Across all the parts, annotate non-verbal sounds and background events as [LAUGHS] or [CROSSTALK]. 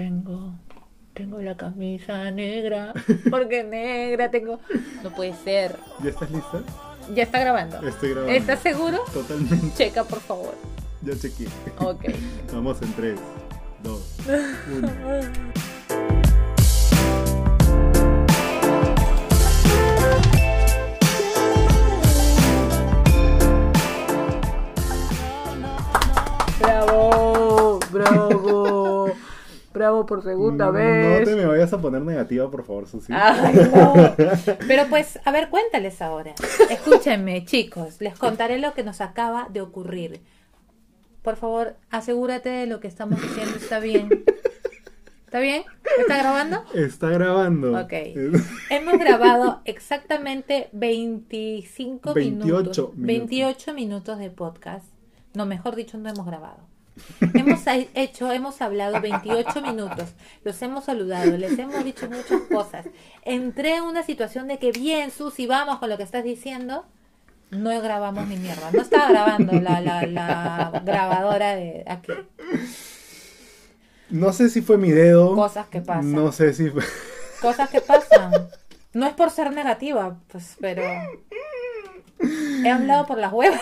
tengo, tengo la camisa negra, porque negra tengo. No puede ser. ¿Ya estás lista? Ya está grabando. Estoy grabando. ¿Estás seguro? Totalmente. Checa, por favor. Ya chequeé. Ok. [LAUGHS] Vamos en 3, 2, 1. Bravo, bravo. [LAUGHS] Bravo por segunda No vez. te me vayas a poner negativa, por favor, Susi. Ay, no. [LAUGHS] Pero pues, a ver, cuéntales ahora. Escúchenme, chicos, les contaré lo que nos acaba de ocurrir. Por favor, asegúrate de lo que estamos diciendo está bien. ¿Está bien? ¿Está grabando? Está grabando. Ok. Hemos grabado exactamente 25 28 minutos. minutos. 28 minutos de podcast. No, mejor dicho, no hemos grabado. Hemos hecho, hemos hablado 28 minutos, los hemos saludado, les hemos dicho muchas cosas. Entré en una situación de que bien, Susi, vamos con lo que estás diciendo. No grabamos ni mierda. No estaba grabando la, la, la grabadora de aquí. No sé si fue mi dedo. Cosas que pasan. No sé si fue... Cosas que pasan. No es por ser negativa, pues, pero he hablado por las huevas.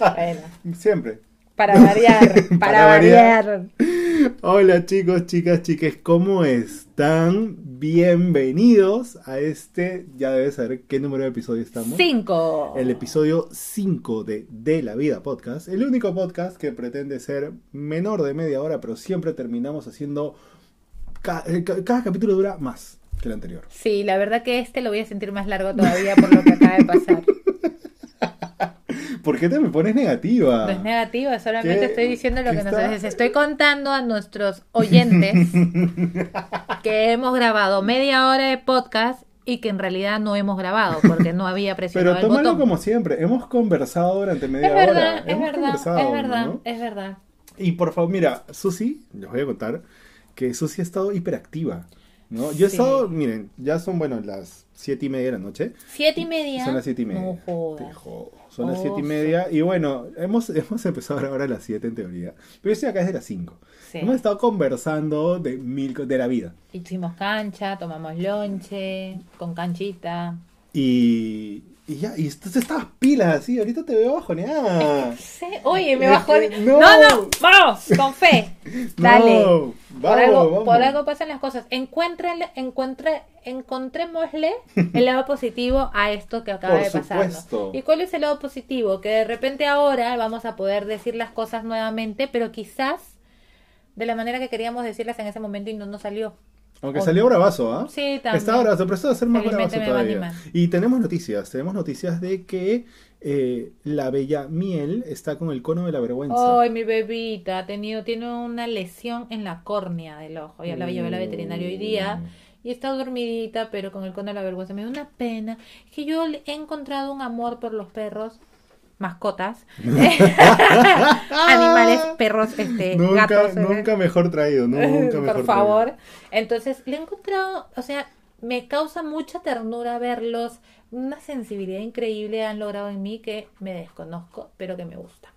bueno, [LAUGHS] Siempre. Para [LAUGHS] variar, para, Para variar. variar. Hola chicos, chicas, chiques, ¿cómo están? Bienvenidos a este, ya debes saber qué número de episodio estamos. Cinco. El episodio 5 de De la Vida Podcast, el único podcast que pretende ser menor de media hora, pero siempre terminamos haciendo... ca- eh, ca- cada capítulo dura más que el anterior. Sí, la verdad que este lo voy a sentir más largo todavía por lo que acaba de pasar. [LAUGHS] ¿Por qué te me pones negativa? No es negativa, solamente ¿Qué- estoy diciendo lo que nos está- les estoy contando a nuestros oyentes [LAUGHS] que hemos grabado media hora de podcast y que en realidad no hemos grabado porque no había presionado Pero el tómalo botón. como siempre, hemos conversado durante media Es verdad, hora. es Hemos verdad, es verdad, ¿no? es verdad. Y por favor, mira, Susi, les voy a contar que Susi ha estado hiperactiva. ¿no? Yo he Sí. estado, miren, ya son, bueno, las siete y media de la noche. Siete y media. Son las siete y media. No jodas. Te jodo. Son las Oh, siete y media. Y bueno, hemos, [LAUGHS] hemos empezado a grabar a las siete en teoría. Pero yo estoy acá desde las cinco. Sí. Hemos estado conversando de mil de la vida. Hicimos cancha, tomamos lonche, con canchita. Y, y ya, y tú estabas pilas así, ahorita te veo bajoneada. Sí, Oye, me Es bajó. que- No, no. no, vamos, con fe. [LAUGHS] Dale. No, por, algo, vamos. por algo pasan las cosas. Encuéntrenle, encuentre, encontrémosle el lado positivo a esto que acaba Por de pasar. ¿Y cuál es el lado positivo? Que de repente ahora vamos a poder decir las cosas nuevamente, pero quizás de la manera que queríamos decirlas en ese momento y no nos salió. Aunque O- salió bravazo, ¿ah? Sí, también. Estaba bravazo, pero esto va a ser más bravazo todavía. Y tenemos noticias, tenemos noticias de que eh, la bella miel está con el cono de la vergüenza. Ay, mi bebita ha tenido, tiene una lesión en la córnea del ojo. Ya la llevé a la veterinaria hoy día y está dormidita, pero con el cono de la vergüenza. Me da una pena. Es que yo he encontrado un amor por los perros, mascotas, [LAUGHS] animales, perros, este, nunca, gatos. nunca mejor traído, nunca [LAUGHS] mejor por favor. Entonces, le he encontrado, o sea, me causa mucha ternura verlos, una sensibilidad increíble han logrado en mí que me desconozco, pero que me gusta.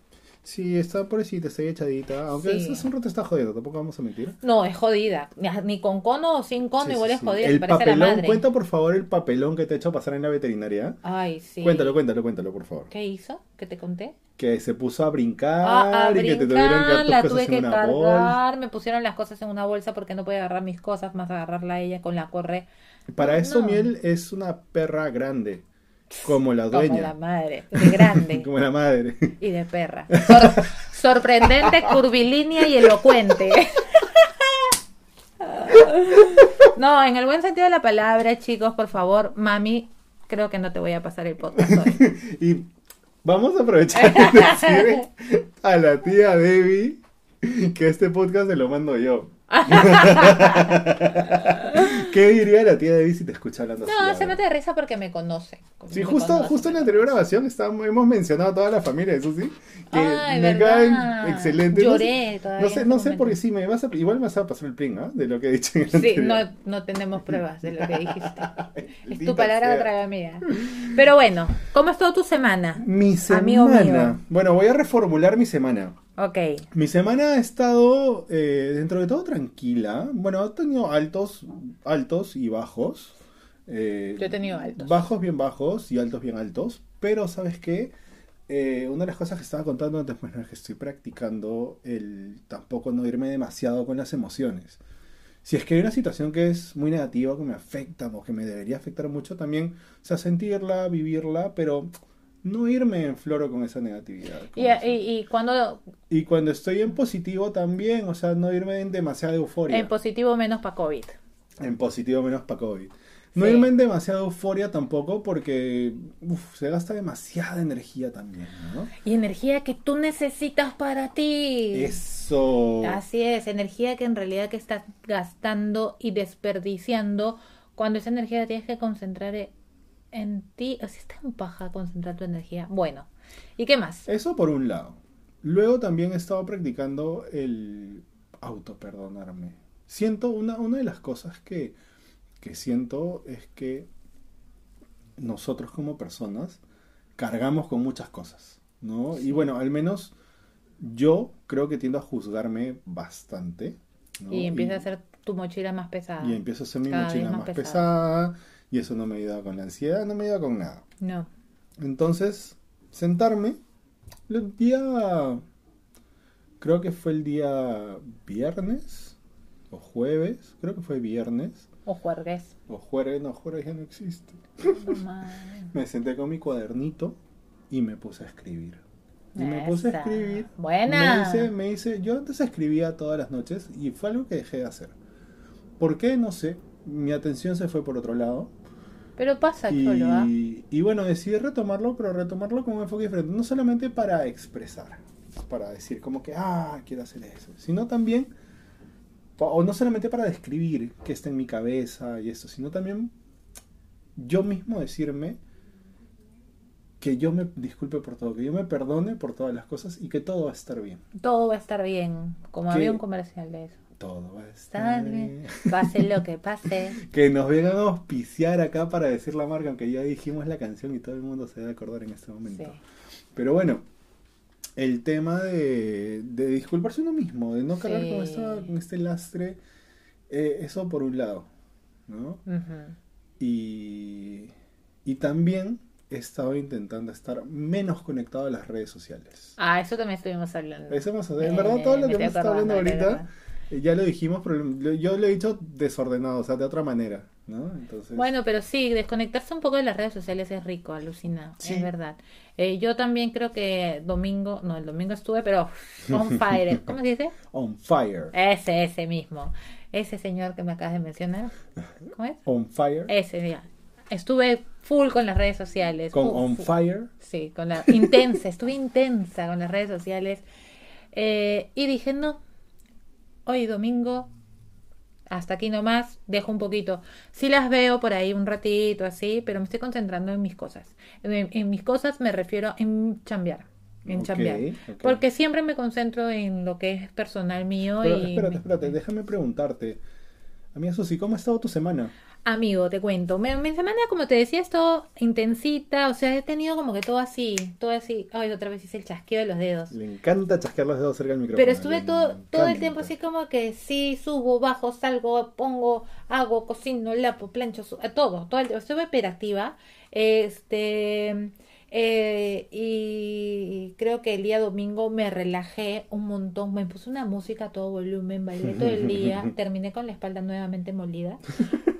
Sí, está pobrecita, está echadita. Aunque Sí. un rato está jodiendo, tampoco vamos a mentir. No, es jodida. Ni- con cono o sin cono, Sí, igual sí, es jodida. El parece a la papelón, madre. cuenta por favor el papelón que te ha hecho pasar en la veterinaria. Ay, sí. Cuéntalo, cuéntalo, cuéntalo, por favor. ¿Qué hizo? ¿Qué te conté? Que se puso a brincar Ah, a y que te tuvieron que dar tus la cosas tuve en que una bolsa. cargar, me pusieron las cosas en una bolsa porque no podía agarrar mis cosas, más agarrarla a ella con la corre. Para eso No. Miel es una perra grande, como la Como dueña, la madre, de grande [LAUGHS] como la madre. y de perra. Sor- sorprendente, curvilínea y elocuente. [LAUGHS] No, en el buen sentido de la palabra, chicos, por favor, mami, creo que no te voy a pasar el podcast hoy. [LAUGHS] Y vamos a aprovechar y decir a la tía Debbie que este podcast se lo mando yo. [LAUGHS] ¿Qué diría la tía Debbie si te escucha hablando así? No, se mete de risa porque me conoce. Sí, Me justo, conoce. justo en la anterior grabación estábamos, hemos mencionado a toda la familia de Susi, que Ay, me verdad. caen excelentes. No sé- Lloré todavía No sé, no sé porque sí, me vas a, igual me vas a pasar el ping, ¿ah? De lo que he dicho en el Sí, no, no tenemos pruebas de lo que dijiste. [LAUGHS] es tu palabra sea. contra la mía. Pero bueno, ¿cómo estuvo tu semana? Mi Amigo semana. mío. Bueno, voy a reformular mi semana. Ok. Mi semana ha estado eh, dentro de todo tranquila. Bueno, he tenido altos, altos y bajos. Eh, Yo he tenido altos. Bajos bien bajos y altos bien altos. Pero, ¿sabes qué? Eh, una de las cosas que estaba contando antes, bueno, es que estoy practicando el tampoco no irme demasiado con las emociones. Si es que hay una situación que es muy negativa, que me afecta o que me debería afectar mucho, también, o sea, sentirla, vivirla, pero no irme en floro con esa negatividad. Y, cuando y cuando estoy en positivo también, o sea, no irme en demasiada euforia. en positivo menos para COVID. En positivo menos para COVID. No Sí. irme en demasiada euforia tampoco porque uf, se gasta demasiada energía también, ¿no? Y energía que tú necesitas para ti. Eso. Así es, energía que en realidad que estás gastando y desperdiciando cuando esa energía la tienes que concentrar e- en ti. O sea, está en paja concentrar tu energía. Bueno, ¿y qué más? Eso por un lado. Luego también he estado practicando el autoperdonarme. Siento una, una de las cosas que, que siento es que nosotros como personas cargamos con muchas cosas, ¿no? Y bueno, al menos yo creo que tiendo a juzgarme bastante. ¿no? Y empieza a ser tu mochila más pesada. y empiezo a hacer mi mochila más pesada. Y eso no me ayuda con la ansiedad, no me ayuda con nada. No. Entonces, sentarme, el día, creo que fue el día viernes o jueves, creo que fue viernes O juergues. o jueves, no, jueves ya no existe. No. [LAUGHS] Me senté con mi cuadernito y me puse a escribir. Y me puse a escribir. Buena. Me hice, me hice, yo antes escribía todas las noches y fue algo que dejé de hacer. ¿Por qué? No sé. Mi atención se fue por otro lado. Pero pasa, Y, cholo, ¿ah? y bueno, decidí retomarlo, pero retomarlo con un enfoque diferente. No solamente para expresar, para decir como que, ah, quiero hacer eso, sino también, o no solamente para describir qué está en mi cabeza y esto, sino también yo mismo decirme que yo me disculpe por todo, que yo me perdone por todas las cosas y que todo va a estar bien. Todo va a estar bien. Como ¿Qué? había un comercial de eso. Todo va a estar bien. Pase lo que [LAUGHS] pase. Que nos vengan a auspiciar acá para decir la marca, aunque ya dijimos la canción y todo el mundo se debe acordar en este momento. Sí. Pero bueno, el tema de, de disculparse uno mismo, de no cargar Sí. con, esta- con este lastre, eh, eso por un lado, ¿no? Y, y también he estado intentando estar menos conectado a las redes sociales. Ah, eso también estuvimos hablando. Eso hemos- en Eh, verdad todo lo que hemos estado hablando ahorita, ya lo dijimos, pero yo lo he dicho desordenado, o sea, de otra manera, ¿no? Entonces, Bueno, pero sí, desconectarse un poco de las redes sociales es rico, alucina, Sí. es verdad. Eh, yo también creo que domingo, no, el domingo estuve, pero [LAUGHS] on fire. ¿Cómo se dice? on fire. Ese, ese mismo. Ese señor que me acabas de mencionar. ¿Cómo es? On fire. Ese, día. Estuve full con las redes sociales. con full, on full. fire. Sí, con la intensa, estuve intensa con las redes sociales. Eh, y dije, no, hoy domingo, hasta aquí nomás, dejo un poquito. Sí las veo por ahí un ratito, así, pero me estoy concentrando en mis cosas. En, en mis cosas me refiero en chambear. En Ok, chambear. Porque siempre me concentro en lo que es personal mío. Pero y espérate, espérate, déjame preguntarte. Amiga Susi, ¿cómo ha estado tu semana? Amigo, te cuento. Me- Mi semana, como te decía, es todo intensita. O sea, he tenido como que todo así, todo así. Ay, otra vez hice el chasqueo de los dedos. Le encanta chasquear los dedos cerca del micrófono. Pero estuve le todo, todo el tiempo así como que sí, subo, bajo, salgo, pongo, hago, cocino, lapo, plancho, eh, todo, todo el tiempo. Estuve hiperactiva. Este, eh, y creo que el día domingo me relajé un montón, me puse una música a todo volumen, bailé todo el día, [LAUGHS] terminé con la espalda nuevamente molida.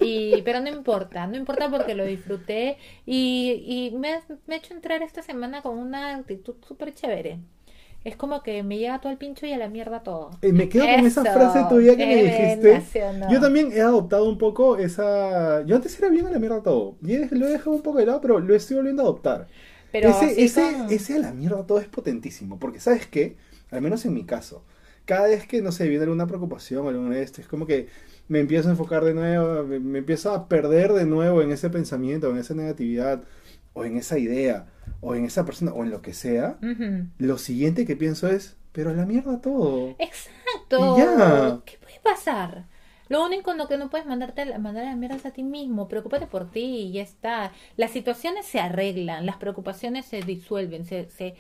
Y, pero no importa, no importa porque lo disfruté y, y me, me he hecho entrar esta semana con una actitud súper chévere. Es como que me llega todo el pincho y a la mierda todo. Eh, me quedo con esa frase tuya que me dijiste. nacional. Yo también he adoptado un poco esa. Yo antes era bien a la mierda todo. Y lo he dejado un poco de lado, pero lo estoy volviendo a adoptar. Pero ese, ese, a la mierda todo es potentísimo. Porque, ¿sabes qué? Al menos en mi caso, cada vez que, no sé, viene alguna preocupación o alguna de esto, es como que me empiezo a enfocar de nuevo, me, me empiezo a perder de nuevo en ese pensamiento, en esa negatividad, o en esa idea, o en esa persona, o en lo que sea. Lo siguiente que pienso es, pero a la mierda todo. Exacto. Y ya. ¿Qué puede pasar? Lo único en lo que no puedes mandarte a la- mandar a la mierda es a ti mismo. Preocúpate por ti y ya está. Las situaciones se arreglan, las preocupaciones se disuelven, se, se...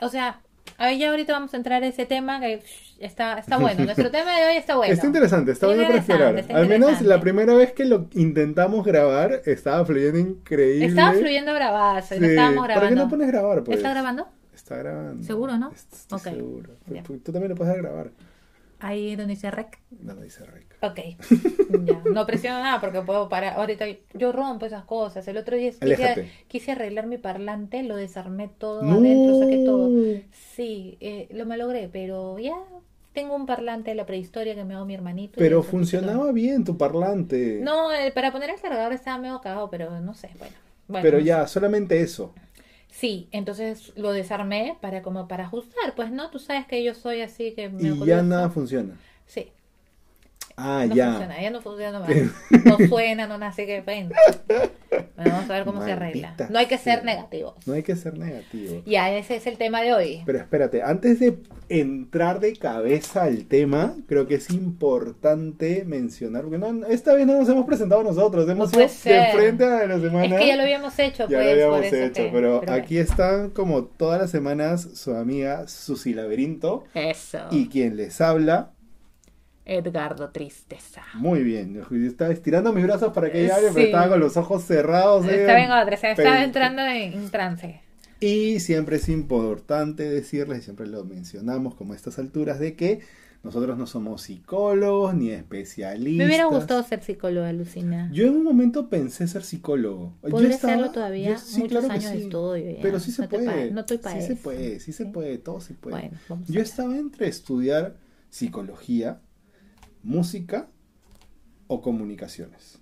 O sea, Ahí ya ahorita vamos a entrar a ese tema que está, está bueno. Nuestro [LAUGHS] tema de hoy está bueno. Está interesante, está bueno para explorar. Al menos la primera vez que lo intentamos grabar estaba fluyendo increíble. Estaba fluyendo bravazo Sí. estábamos ¿Para qué grabando. no pones grabar? Pues? ¿Está grabando? Está grabando. ¿Seguro, no? Estoy Ok. seguro. Tú también le puedes grabar. Ahí donde dice rec. Lo dice Rick. Ok. Ya. No presiono nada porque puedo parar. Ahorita yo rompo esas cosas. El otro día quise, quise arreglar mi parlante, lo desarmé todo No. adentro, saqué todo. Sí, eh, lo malogré, pero ya tengo un parlante de la prehistoria que me dio mi hermanito. Pero funcionaba bien tu parlante. No, eh, para poner el cargador estaba medio cagado, pero no sé, bueno. Bueno, Pero no ya, solamente eso. Sí, entonces lo desarmé para como para ajustar, pues no, tú sabes que yo soy así que me Y ya nada funciona. Sí, Ah, no ya. funciona, ya no funciona más. [LAUGHS] No suena, no nace que. Bueno, vamos a ver cómo se arregla. No hay que ser negativos. No hay que ser negativo. Ya, ese es el tema de hoy. Pero espérate, antes de entrar de cabeza al tema, creo que es importante mencionar, porque no, esta vez no nos hemos presentado nosotros, hemos puede ido de ser. frente a la semana. Es que ya lo habíamos hecho, Ya pues, lo habíamos por eso hecho, que- pero, aquí están como todas las semanas su amiga Susi Laberinto Eso. y quien les habla, Edgardo Tristeza. muy bien, yo estaba estirando mis brazos para que ella hable, Sí. pero estaba con los ojos cerrados. eh, Estaba en otra, se estaba entrando en, en trance. Y siempre es importante decirles, y siempre lo mencionamos como a estas alturas, de que nosotros no somos psicólogos ni especialistas. Me hubiera gustado ser psicóloga, Lucina. Yo en un momento pensé ser psicólogo. Yo Podría estaba- serlo todavía, yo- sí, muchos claro que años de sí. estudio. ya. Pero sí se No puede. pa- no estoy para sí se eso. puede, sí se ¿Sí? puede, todo se puede. Bueno, vamos a Yo estaba entre estudiar psicología, música o comunicaciones.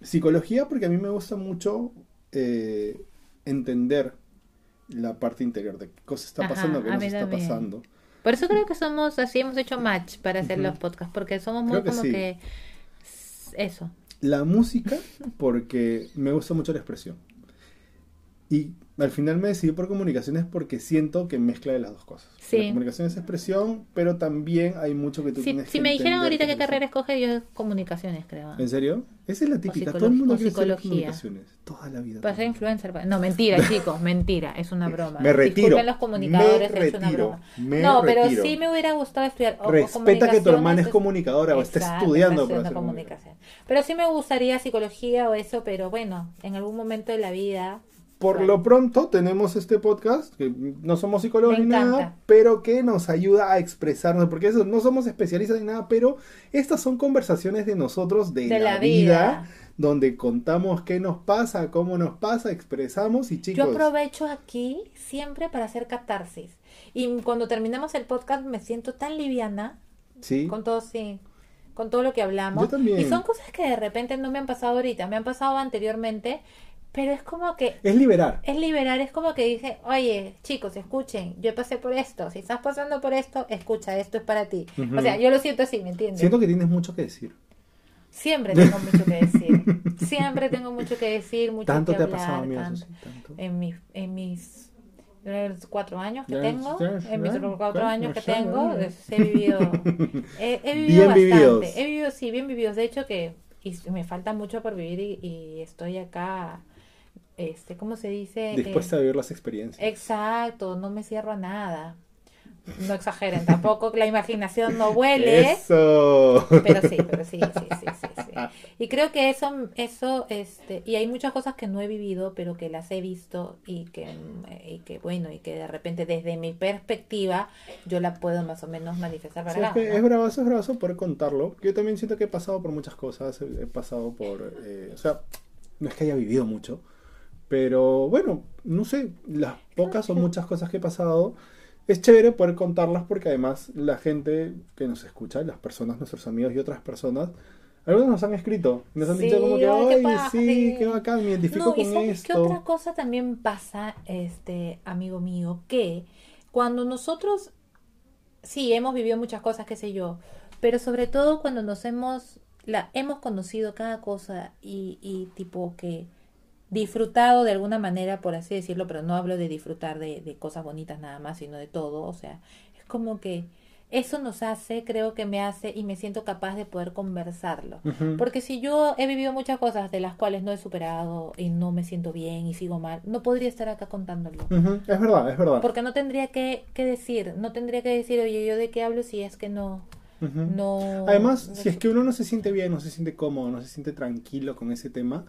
Psicología porque a mí me gusta mucho eh, entender la parte interior de qué cosa está Ajá, pasando, qué a nos está también. pasando. Por eso creo que somos, así hemos hecho match para hacer los podcasts, porque somos muy que como sí. que eso. La música porque me gusta mucho la expresión. Y al final me decidí por comunicaciones porque siento que mezcla de las dos cosas. Sí. La comunicación es expresión, pero también hay mucho que tú Si, tienes si que me dijeran ahorita qué carrera escoge, yo comunicaciones, creo. ¿En serio? Esa es la típica. Todo el mundo quiere psicología. comunicaciones. Toda la vida. Para ser influencer. pa- No, mentira, [LAUGHS] chicos, mentira. Es una broma. Me retiro. Disculpen los comunicadores, me es una broma. me no, pero sí me hubiera gustado estudiar. o- Respeta que tu hermana es comunicadora o está estudiando para ser comunicación. Pero sí me gustaría psicología o eso, pero bueno, en algún momento de la vida. Por lo pronto tenemos este podcast, que no somos psicólogos Me ni nada, pero que nos ayuda a expresarnos, porque eso, no somos especialistas ni nada, pero estas son conversaciones de nosotros de, De la, la vida, vida. donde contamos qué nos pasa, cómo nos pasa, expresamos y chicos, Yo aprovecho aquí siempre para hacer catarsis. Y cuando terminamos el podcast me siento tan liviana sí, con todo, sí, con todo lo que hablamos. Yo también. Y son cosas que de repente no me han pasado ahorita, me han pasado anteriormente, pero es como que es liberar. es liberar, es como que dice, oye, chicos, escuchen, yo pasé por esto, si estás pasando por esto, escucha, esto es para ti. O sea, yo lo siento así, ¿me entiendes? Siento que tienes mucho que decir. Siempre tengo mucho que decir, siempre tengo mucho que decir, mucho Tanto que te ha pasado a mí tanto. en mis, en mis cuatro años que tengo, en mis cuatro años que tengo, he vivido, [LAUGHS] he, he vivido Bien bastante, vividos. he vivido, sí, bien vividos, de hecho que y me falta mucho por vivir y, y estoy acá, este, ¿cómo se dice? Dispuesta Eh, a vivir las experiencias. Exacto, no me cierro a nada. No exageren, tampoco la imaginación no vuele. Eso. Pero sí, pero sí, sí, sí, sí, sí. [LAUGHS] Y creo que eso, eso, este, y hay muchas cosas que no he vivido, pero que las he visto y que, y que bueno, y que de repente desde mi perspectiva yo la puedo más o menos manifestar para Sí, es, acá. ¿no? es bravazo, es bravazo poder contarlo. Yo también siento que he pasado por muchas cosas, he, he pasado por, eh, o sea, no es que haya vivido mucho, pero bueno, no sé, las pocas o muchas cosas que he pasado, es chévere poder contarlas porque además la gente que nos escucha, las personas, nuestros amigos y otras personas, algunos nos han escrito, nos han Sí, dicho como que, ay, qué ay, sí, sí". qué bacán, me identifico No, y con sabes qué esto. otra cosa también pasa, este amigo mío, que cuando nosotros, sí, hemos vivido muchas cosas, qué sé yo, pero sobre todo cuando nos hemos, la, hemos conocido cada cosa y, y tipo que disfrutado de alguna manera, por así decirlo, pero no hablo de disfrutar de, de cosas bonitas nada más, sino de todo, o sea, es como que eso nos hace, creo que me hace y me siento capaz de poder conversarlo. Porque si yo he vivido muchas cosas de las cuales no he superado y no me siento bien y sigo mal, no podría estar acá contándolo. Es verdad, es verdad. Porque no tendría que, que decir, no tendría que decir, oye, ¿yo de qué hablo si es que no, no... Además, no si es que uno no se siente bien, no se siente cómodo, no se siente tranquilo con ese tema,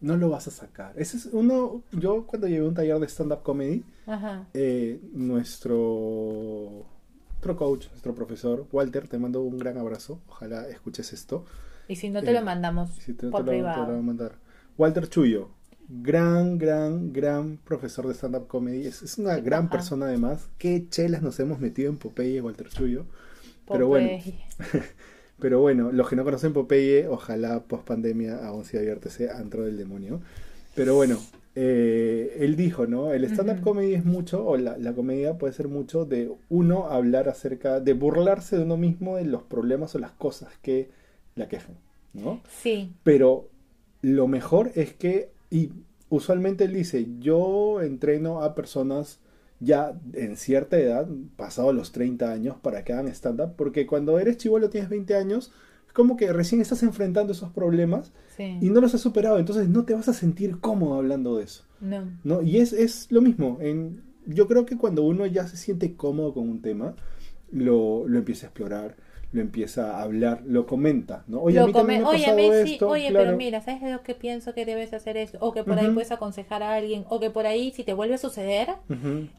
no lo vas a sacar. Ese es uno, yo cuando llevé un taller de stand-up comedy, Ajá. eh, nuestro, nuestro coach, nuestro profesor, Walter, te mando un gran abrazo. Ojalá escuches esto. Y si no te Eh, lo mandamos Si te, te por lo, te lo privado. voy a mandar. Walter Chuyo, gran, gran, gran profesor de stand-up comedy. Es, es una Qué gran bacán. persona además. Qué chelas nos hemos metido en Popeye, Walter Chuyo. Pero bueno, Popeye. [LAUGHS] pero bueno, los que no conocen Popeye, ojalá post pandemia aún se abierto ese antro del demonio. Pero bueno, eh, él dijo, ¿no? El stand-up comedy es mucho, o la, la comedia puede ser mucho de uno hablar acerca, de burlarse de uno mismo de los problemas o las cosas que la quejan, ¿no? Sí, Pero lo mejor es que, y usualmente él dice, yo entreno a personas ya en cierta edad, pasado los 30 años, para que hagan stand-up, porque cuando eres chivolo tienes 20 años, es como que recién estás enfrentando esos problemas sí. y no los has superado, entonces no te vas a sentir cómodo hablando de eso, No. ¿no? Y es, es lo mismo, en, yo creo que cuando uno ya se siente cómodo con un tema, lo, lo empieza a explorar, lo empieza a hablar, lo comenta, ¿no? Oye, a mí come- me ha oye, a pasado mí sí, esto, oye, claro. pero mira, ¿sabes lo que pienso que debes hacer esto? O que por ahí puedes aconsejar a alguien, o que por ahí si te vuelve a suceder,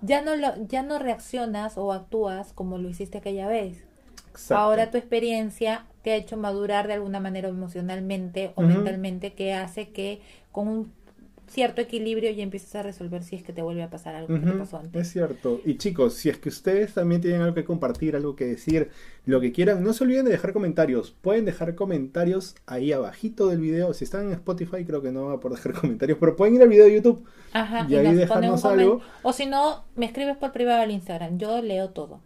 ya no lo, ya no reaccionas o actúas como lo hiciste aquella vez. exacto. Ahora tu experiencia te ha hecho madurar de alguna manera emocionalmente o mentalmente que hace que con un cierto equilibrio ya empieces a resolver si es que te vuelve a pasar algo que te pasó antes. Es cierto. Y chicos, si es que ustedes también tienen algo que compartir, algo que decir, lo que quieran, no se olviden de dejar comentarios. Pueden dejar comentarios ahí abajito del video. Si están en Spotify, creo que no van a poder dejar [LAUGHS] comentarios, pero pueden ir al video de YouTube. Ajá, Y y, ahí nos dejarnos algo. O si no, me escribes por privado al Instagram. Yo leo todo.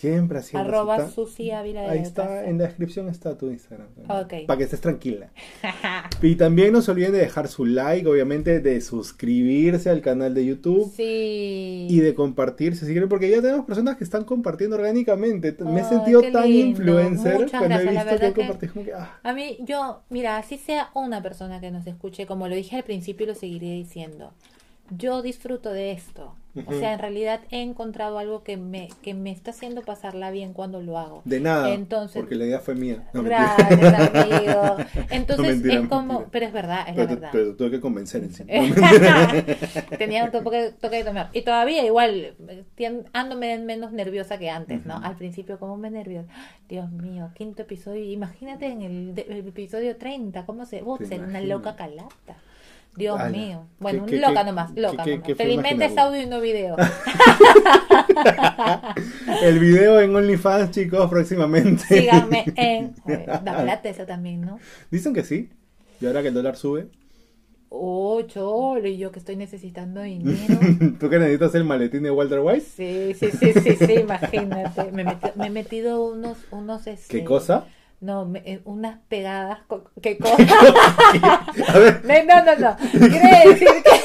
Siempre haciendo Arroba Susi Ávila de Ahí está, Casa. en la descripción está tu Instagram. Ok. Para que estés tranquila. [LAUGHS] Y también no se olviden de dejar su like, obviamente, de suscribirse al canal de YouTube. Sí. y de compartirse si quieren, porque ya tenemos personas que están compartiendo orgánicamente. Me he sentido tan lindo. influencer Muchas cuando gracias, he visto que que- compartido. como que, ah, A mí, yo, mira, así sea una persona que nos escuche, como lo dije al principio y lo seguiré diciendo, yo disfruto de esto. O sea, en realidad he encontrado algo que me, que me está haciendo pasarla bien cuando lo hago. de nada, Entonces- porque la idea fue mía. No. Gracias, amigo. [LAUGHS] Entonces mentira, es como, mentira. pero es verdad, es pero, la verdad. pero tuve que convencer. [LAUGHS] No, mentira. Tenía un toque, toque de tomar. Y todavía igual, ando men- menos nerviosa que antes, ¿no? Al principio como me nerviosa. Dios mío, quinto episodio. Imagínate en el, episodio 30, ¿cómo se... Ser una loca calata. Dios mío. Bueno, ¿Qué- un qué- loca nomás, loca nomás. Felizmente es audio y no video. [LAUGHS] El video en OnlyFans, chicos, próximamente. Síganme en... [LAUGHS] Joder, Da plata eso también, ¿no? Dicen que sí. Y ahora que el dólar sube, Oh, cholo, y yo que estoy necesitando dinero. [LAUGHS] ¿tú que necesitas el maletín de Walter White? Sí, sí, sí, sí, sí, imagínate. Me, he metido unos, unos, este, ¿Qué cosa? No, me- eh, unas pegadas. co- ¿Qué [LAUGHS] cosa? A ver, [LAUGHS] No, no, no. Quiere decir que.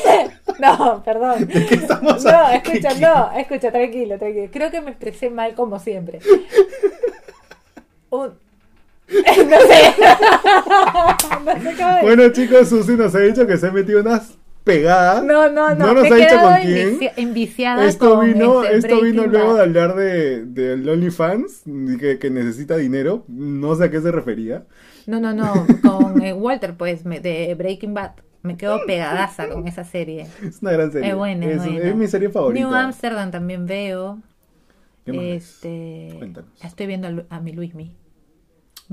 [LAUGHS] No, perdón. ¿de qué estamos No, escucha, ¿Qué- no, escucha, tranquilo, tranquilo. Creo que me expresé mal como siempre. Un... No sé. No sé cómo Bueno, chicos, Susi nos ha dicho que se ha metido unas pegadas. No, no, no. No nos ha dicho con quién. enviciada Esto con vino, esto luego Bad. de hablar de, de OnlyFans, que, que necesita dinero. No sé a qué se refería. No, no, no. Con eh, Walter, pues, me- de Breaking Bad. Me quedo pegadaza con esa serie. Es una gran serie. Es buena, es mi serie favorita. New Amsterdam también veo. ¿Qué más ves? Este, Cuéntanos. estoy viendo a, a mi Luismi.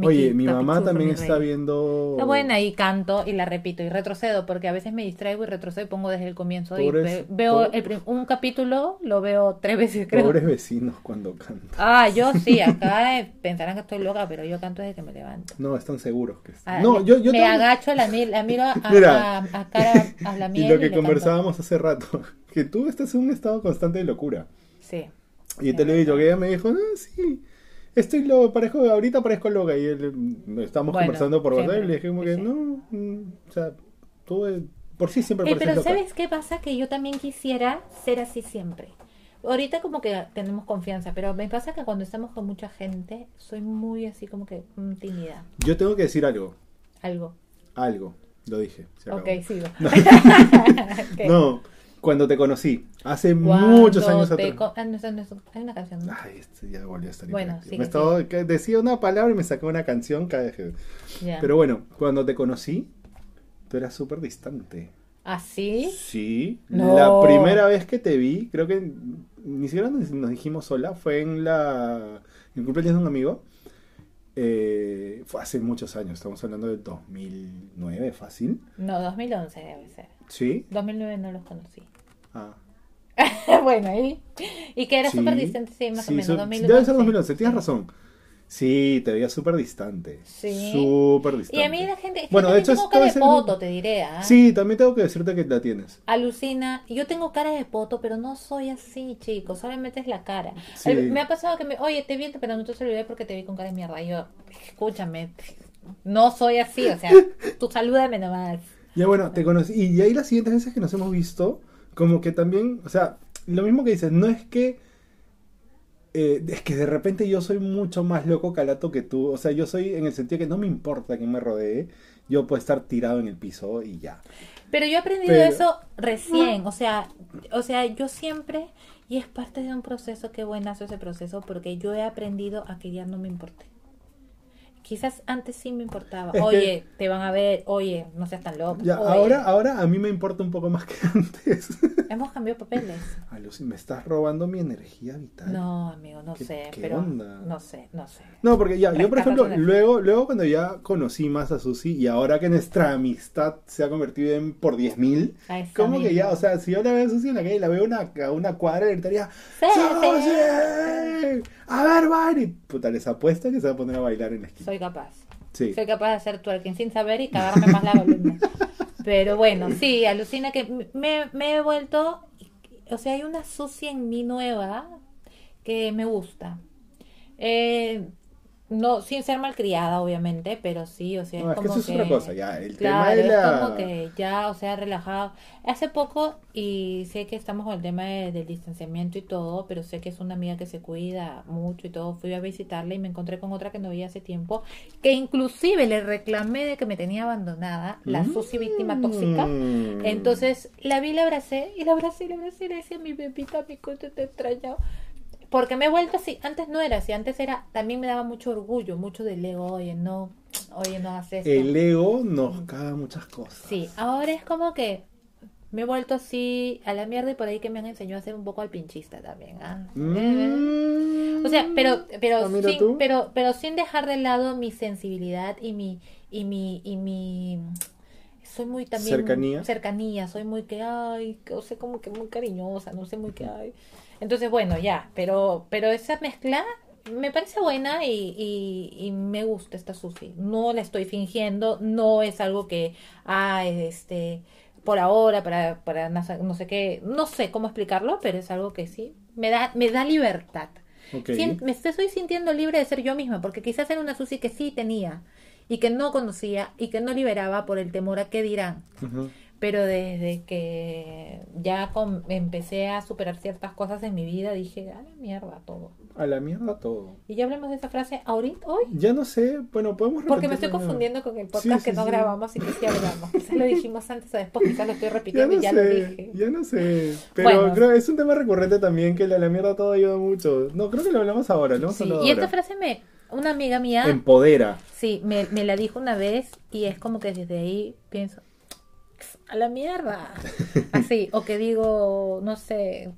Oye, mi mamá también mi está viendo. Está buena y canto y la repito y retrocedo porque a veces me distraigo y retrocedo y pongo desde el comienzo Pobres- ve- veo el un capítulo, lo veo tres [LAUGHS] veces creo. Pobres vecinos cuando cantan. Ah, yo sí, acá eh, pensarán que estoy loca, pero yo canto desde que me levanto. No, están seguros que Ah, No, yo, yo me tengo- agacho, la, la miro a, [LAUGHS] Mira. a, a cara a [LAUGHS] la miel Y lo que canto. conversábamos hace rato, que tú estás en un estado constante de locura. Sí. Y te lo he dicho, que ella me dijo, ah, sí, estoy loco, parezco, ahorita parezco loca. Y él, mm, estamos Bueno, conversando por WhatsApp y le dije como que sí. no, mm, o sea, tú eh, por sí siempre Eh, pero loca. ¿sabes qué pasa? Que yo también quisiera ser así siempre. ahorita como que tenemos confianza, pero me pasa que cuando estamos con mucha gente, soy muy así como que mm, tímida. Yo tengo que decir algo. Algo. Algo. Lo dije. se acabó. Ok, sigo. No, [LAUGHS] [LAUGHS] cuando te conocí, hace Cuando muchos años atrás. ah, no, no, no, hay una canción. Ay, esto ya volvió a estar Bueno, sigue, Me estaba, decía una palabra y me sacó una canción cada vez. Ya. Pero bueno, cuando te conocí, tú eras súper distante. ¿Así? Sí. No. La primera vez que te vi, creo que ni siquiera nos, nos dijimos sola, fue en la en el cumpleaños de un amigo. Eh, fue hace muchos años, estamos hablando del 2009, fácil. No, 2011 debe ser. ¿Sí? 2009 no los conocí. Ah. [LAUGHS] bueno, ¿y? Y que era Sí. súper distante, sí, más Sí, o menos. su- 2011. Debe ser 2011, tienes Sí. razón. Sí, te veía súper distante. Sí. Súper distante. Y a mí la gente. Bueno, yo de también hecho, tengo cara de es el- poto, te diré. ¿ah? Sí, también tengo que decirte que la tienes. Alucina. Yo tengo cara de poto, pero no soy así, chicos. Solamente es la cara. Sí. Eh, Me ha pasado que me. Oye, te vi, pero no te saludé porque te vi con cara de mierda. Y yo, escúchame. No soy así, o sea, [LAUGHS] tú salúdame nomás. Ya bueno, te conocí. Y ahí las siguientes veces que nos hemos visto, como que también, o sea, lo mismo que dices, no es que. eh, es que de repente yo soy mucho más loco calato que tú. O sea, yo soy en el sentido que no me importa quién me rodee. Yo puedo estar tirado en el piso y ya. Pero yo he aprendido Pero- eso recién, o sea, o sea, yo siempre, y es parte de un proceso, qué buenazo ese proceso, porque yo he aprendido a que ya no me importe. Quizás antes sí me importaba. Es que- oye, te van a ver, oye, no seas tan loco. Ya, ahora, ahora a mí me importa un poco más que [LAUGHS] antes. Hemos cambiado papeles. Ay, Lucy, me estás robando mi energía vital. No, amigo, no ¿Qué- sé, qué pero onda? no sé, no sé. No, porque ya, yo por ejemplo, luego, luego cuando ya conocí más a Susi y ahora que nuestra amistad se ha convertido en por 10.000, A esa como que ya, o sea, si yo la veo a Susi en la calle y la veo una, a una cuadra, le gritaría. A ver, baile. Y, Puta, les apuesta que se va a poner a bailar en la esquina. Soy capaz. Sí. Soy capaz de hacer twerking sin saber y cagarme más la columna. [LAUGHS] Pero bueno, sí, alucina que me, me he vuelto, o sea, hay una sucia en mí nueva que me gusta. Eh, no, sin ser malcriada, obviamente, pero sí, o sea, No, es es que como eso es otra cosa, ya. El Claro, tema de es la. como que ya, o sea, relajado. Hace poco, y sé que estamos con el tema de- del distanciamiento y todo, pero sé que es una amiga que se cuida mucho y todo. Fui a visitarla y me encontré con otra que no veía hace tiempo, que inclusive le reclamé de que me tenía abandonada, la Susi víctima tóxica. Mm. Entonces la vi, la abracé y la abracé y la abracé y le decía, mi bebita, mi coche te extrañado. Porque me he vuelto así, antes no era así, antes era, también me daba mucho orgullo, mucho del ego, oye, no, oye, no haces esto. El ego nos caga muchas cosas. Sí, ahora es como que me he vuelto así a la mierda y por ahí que me han enseñado a ser un poco alpinchista también. ¿ah? Mm. O sea, pero pero Ah, sin, pero pero sin dejar de lado mi sensibilidad y mi y mi y mi soy muy también Cercanía. cercanía, soy muy que ay, o sea, como que muy cariñosa, no sé muy que ay. Entonces, bueno, ya, pero pero esa mezcla me parece buena y, y, y me gusta esta Susi. No la estoy fingiendo, no es algo que, ah, este, por ahora, para, para no sé- qué, no sé cómo explicarlo, pero es algo que sí, me da, me da libertad. Me estoy sintiendo libre de ser yo misma, porque quizás era una Susi que sí tenía y que no conocía y que no liberaba por el temor a qué dirán. Pero desde que ya com- empecé a superar ciertas cosas en mi vida, dije, a la mierda todo. A la mierda todo. Y ya hablamos de esa frase ahorita, hoy. Ya no sé, bueno, podemos Porque me estoy confundiendo con el podcast Sí, sí, que no sí. grabamos y que sí hablamos. [LAUGHS] Quizás lo dijimos antes o después, quizás lo estoy Ya repitiendo no y ya lo dije. ya no sé. Pero Bueno. creo que es un tema recurrente también que la, la mierda todo ayuda mucho. No, creo que lo hablamos ahora, ¿no? Sí, Solo y esta frase me, una amiga mía, Empodera. sí, me, me la dijo una vez y es como que desde ahí pienso, a la mierda. [LAUGHS] Así, o que digo, no sé,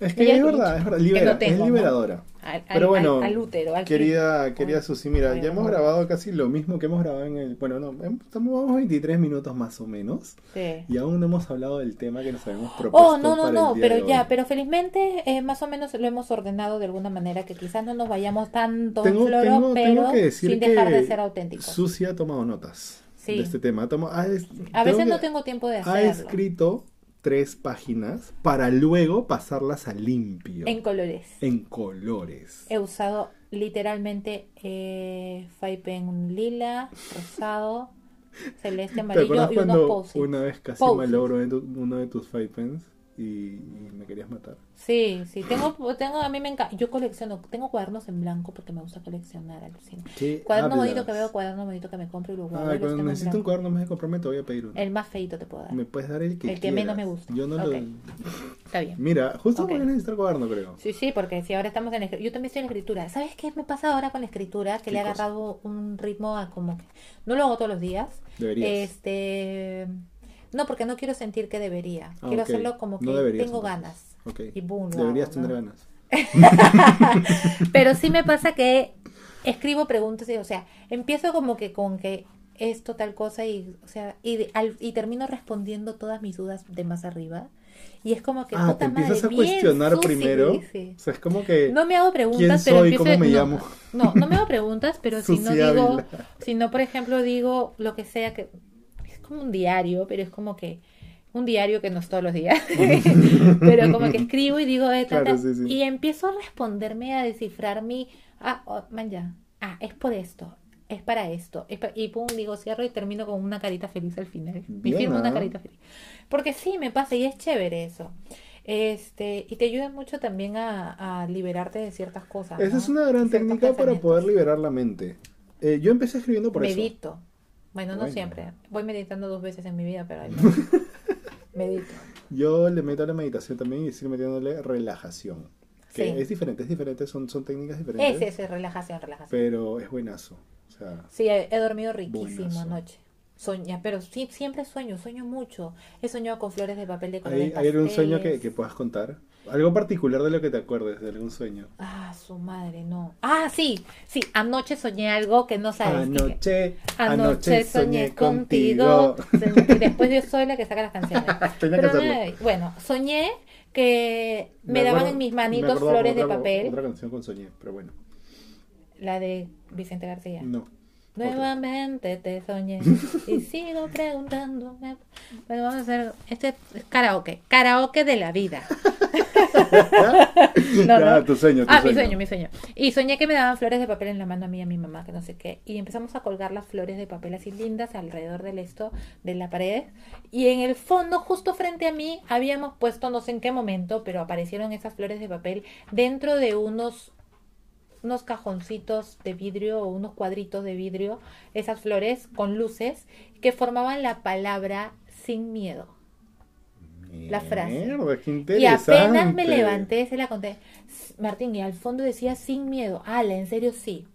Es que es verdad, es verdad, que libera, no tengo, es liberadora. al- Pero bueno, al- al útero, al Querida, querida Susi, mira, ay, ya hemos amor. grabado casi lo mismo que hemos grabado en el... Bueno, no, em- estamos vamos 23 minutos más o menos. Sí. Y aún no hemos hablado del tema que nos habíamos propuesto Oh, no, no, para no, el día de pero ya, pero felizmente eh, más o menos lo hemos ordenado de alguna manera que quizás no nos vayamos tanto en Tengo, floro, tengo, pero tengo que decir sin que dejar de ser auténticos. Susi ha tomado notas Sí. de este tema. Ha toma- ha es- A veces tengo no que- tengo tiempo de Ha hacerlo. escrito tres páginas para luego pasarlas a limpio. En colores. en colores. He usado literalmente eh, Five Pen lila, rosado, celeste, ¿Te amarillo acuerdas y unos cuando una vez casi tu- uno de tus five pens? Y, y me querías matar. Sí, sí, tengo, tengo, a mí me encanta, yo colecciono, tengo cuadernos en blanco porque me gusta coleccionar, alucina. ¿Qué Cuaderno bonito que veo, cuaderno bonito que me compro y lo guardo. Y cuando necesito un cuaderno más de comprarme, te voy a pedir uno. El más feito te puedo dar. Me puedes dar el que El que menos me gusta. Yo no Ok. lo... Está bien. Mira, justo Ok. voy a necesitar cuaderno, creo. Sí, sí, porque si ahora estamos en la Yo también estoy en la escritura. ¿Sabes qué me pasa ahora con la escritura? Que ¿Qué le he agarrado un ritmo a como que... No lo hago todos los días. Deberías. Este... No, porque no quiero sentir que debería. Ah, quiero hacerlo como que No tengo entonces. ganas. Y boom, Deberías hago, tener ¿no? ganas. [LAUGHS] [LAUGHS] Pero sí me pasa que escribo preguntas y, o sea, empiezo como que con que esto, tal cosa, y, o sea, y, de- al- y termino respondiendo todas mis dudas de más arriba. Y es como que, Ah, puta te empiezas madre, a cuestionar primero. sí. O sea, es como que... No me hago preguntas, ¿Quién pero empiezo ¿Cómo me no, llamo? No, no me hago preguntas, pero si no digo, si no, por ejemplo, digo lo que sea que como un diario, pero es como que un diario que no es todos los días, [LAUGHS] pero como que escribo y digo eh, ta, Claro, ta, sí, sí. y empiezo a responderme a descifrar mi ah, oh, man ya, ah, es por esto, es para esto, es pa- y pum, digo cierro y termino con una carita feliz al final, [LAUGHS] me Bien, firmo una carita feliz, porque sí me pasa y es chévere eso. Este, y te ayuda mucho también a, a liberarte de ciertas cosas. Esa ¿no? es una gran técnica para poder liberar la mente. Eh, yo empecé escribiendo por eso. Bueno, no Bueno. siempre. Voy meditando dos veces en mi vida, pero ahí [LAUGHS] no. medito. Yo le meto a la meditación también y estoy metiéndole relajación. Que Sí. es diferente, es diferente, son, son técnicas diferentes. Ese, ese, relajación, relajación. Pero es buenazo. O sea, Sí, he, he dormido riquísimo Buenazo. anoche. Soña, pero sí, siempre sueño, sueño mucho. He soñado con flores de papel de color ¿hay, hay algún sueño que, que puedas contar? Algo particular de lo que te acuerdes de algún sueño. Ah, su madre, no. Ah, sí, sí, anoche soñé algo que no sabes. Anoche, Anoche soñé contigo. Y después yo soy la que saca las canciones. [LAUGHS] Tenía que Pero nada, bueno, soñé que me, daban acuerdo- en mis manitos flores de papel. Otra canción con Soñé, pero bueno. La de Vicente García. No. Nuevamente te soñé [LAUGHS] y sigo preguntándome. Bueno, vamos a hacer este es karaoke, karaoke de la vida. [LAUGHS] [LAUGHS] No, no. tu sueño, tu Ah, mi sueño. sueño, mi sueño. Y soñé que me daban flores de papel en la mano a mí y a mi mamá, que no sé qué. Y empezamos a colgar las flores de papel así lindas alrededor del esto, de la pared. Y en el fondo, justo frente a mí, habíamos puesto, no sé en qué momento, pero aparecieron esas flores de papel dentro de unos unos cajoncitos de vidrio o unos cuadritos de vidrio, esas flores con luces que formaban la palabra sin miedo. La frase. Mierda, qué Y apenas me levanté, se la conté. Martín, y al fondo decía sin miedo. Ala, en serio sí.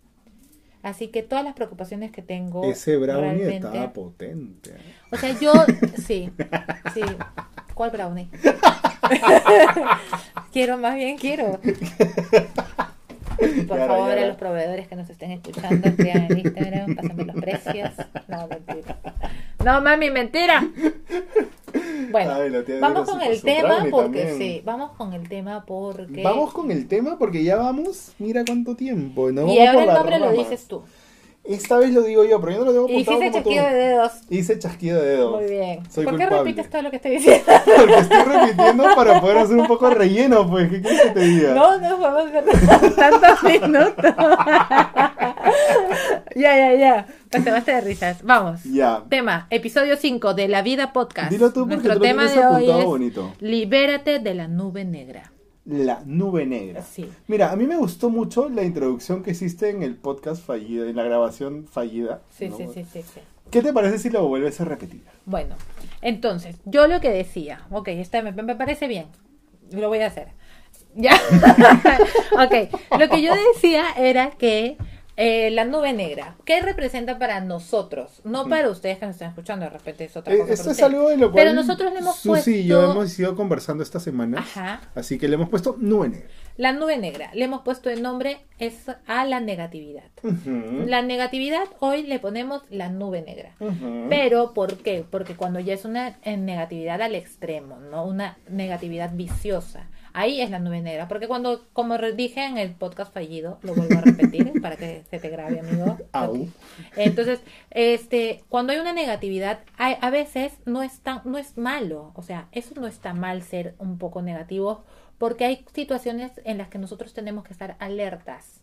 Así que todas las preocupaciones que tengo. Ese brownie realmente- estaba potente. O sea, yo. [LAUGHS] Sí. Sí. ¿Cuál brownie? [LAUGHS] quiero, más bien quiero. [LAUGHS] Por favor, ya. a los proveedores que nos estén escuchando, escriban en Instagram, pásenme los precios. No, mentira. No, mami, mentira. [LAUGHS] Bueno, Ay, vamos con el tema porque también. sí, vamos con el tema porque Vamos con el tema porque ya vamos, mira cuánto tiempo. No y vamos ahora el nombre lo dices tú. Esta vez lo digo yo, pero yo no lo Y apuntado como tú. chasquido de dedos. Hice chasquido de dedos. Muy bien. Soy ¿Por qué culpable. repites todo lo que estoy diciendo? [LAUGHS] Porque estoy repitiendo para poder hacer un poco de relleno, pues. ¿Qué quieres que te diga? No, no vamos a hacer tantos [LAUGHS] minutos. [LAUGHS] ya, ya, ya. Pues basta de risas. Vamos. Ya. Tema, episodio 5 de La Vida Podcast. Dilo tú porque Nuestro tú tema de hoy es bonito. Libérate de la nube negra. La nube negra. Sí. Mira, a mí me gustó mucho la introducción que hiciste en el podcast fallido, en la grabación fallida. Sí, ¿no? sí, sí, sí, sí. ¿Qué te parece si lo vuelves a repetir? Bueno, entonces, yo lo que decía, ok, está, me, me parece bien, lo voy a hacer. Ya, [LAUGHS] ok, lo que yo decía era que eh, la nube negra, ¿qué representa para nosotros? No para ustedes que nos están escuchando, de repente es otra Eh, cosa. Esto para es ustedes. algo de lo cual Pero nosotros le hemos Susi y puesto yo hemos ido conversando esta semana. Ajá. Así que le hemos puesto nube negra. la nube negra, le hemos puesto el nombre es a la negatividad. La negatividad hoy le ponemos la nube negra. Pero, ¿por qué? Porque cuando ya es una negatividad al extremo, ¿no? Una negatividad viciosa. Ahí es la nube negra. Porque cuando, como dije en el podcast fallido, lo vuelvo a repetir [LAUGHS] para que se te grabe, amigo. [LAUGHS] Au. Entonces, este, cuando hay una negatividad, hay- a veces no es tan, no es malo. O sea, eso no está mal ser un poco negativo, porque hay situaciones en las que nosotros tenemos que estar alertas.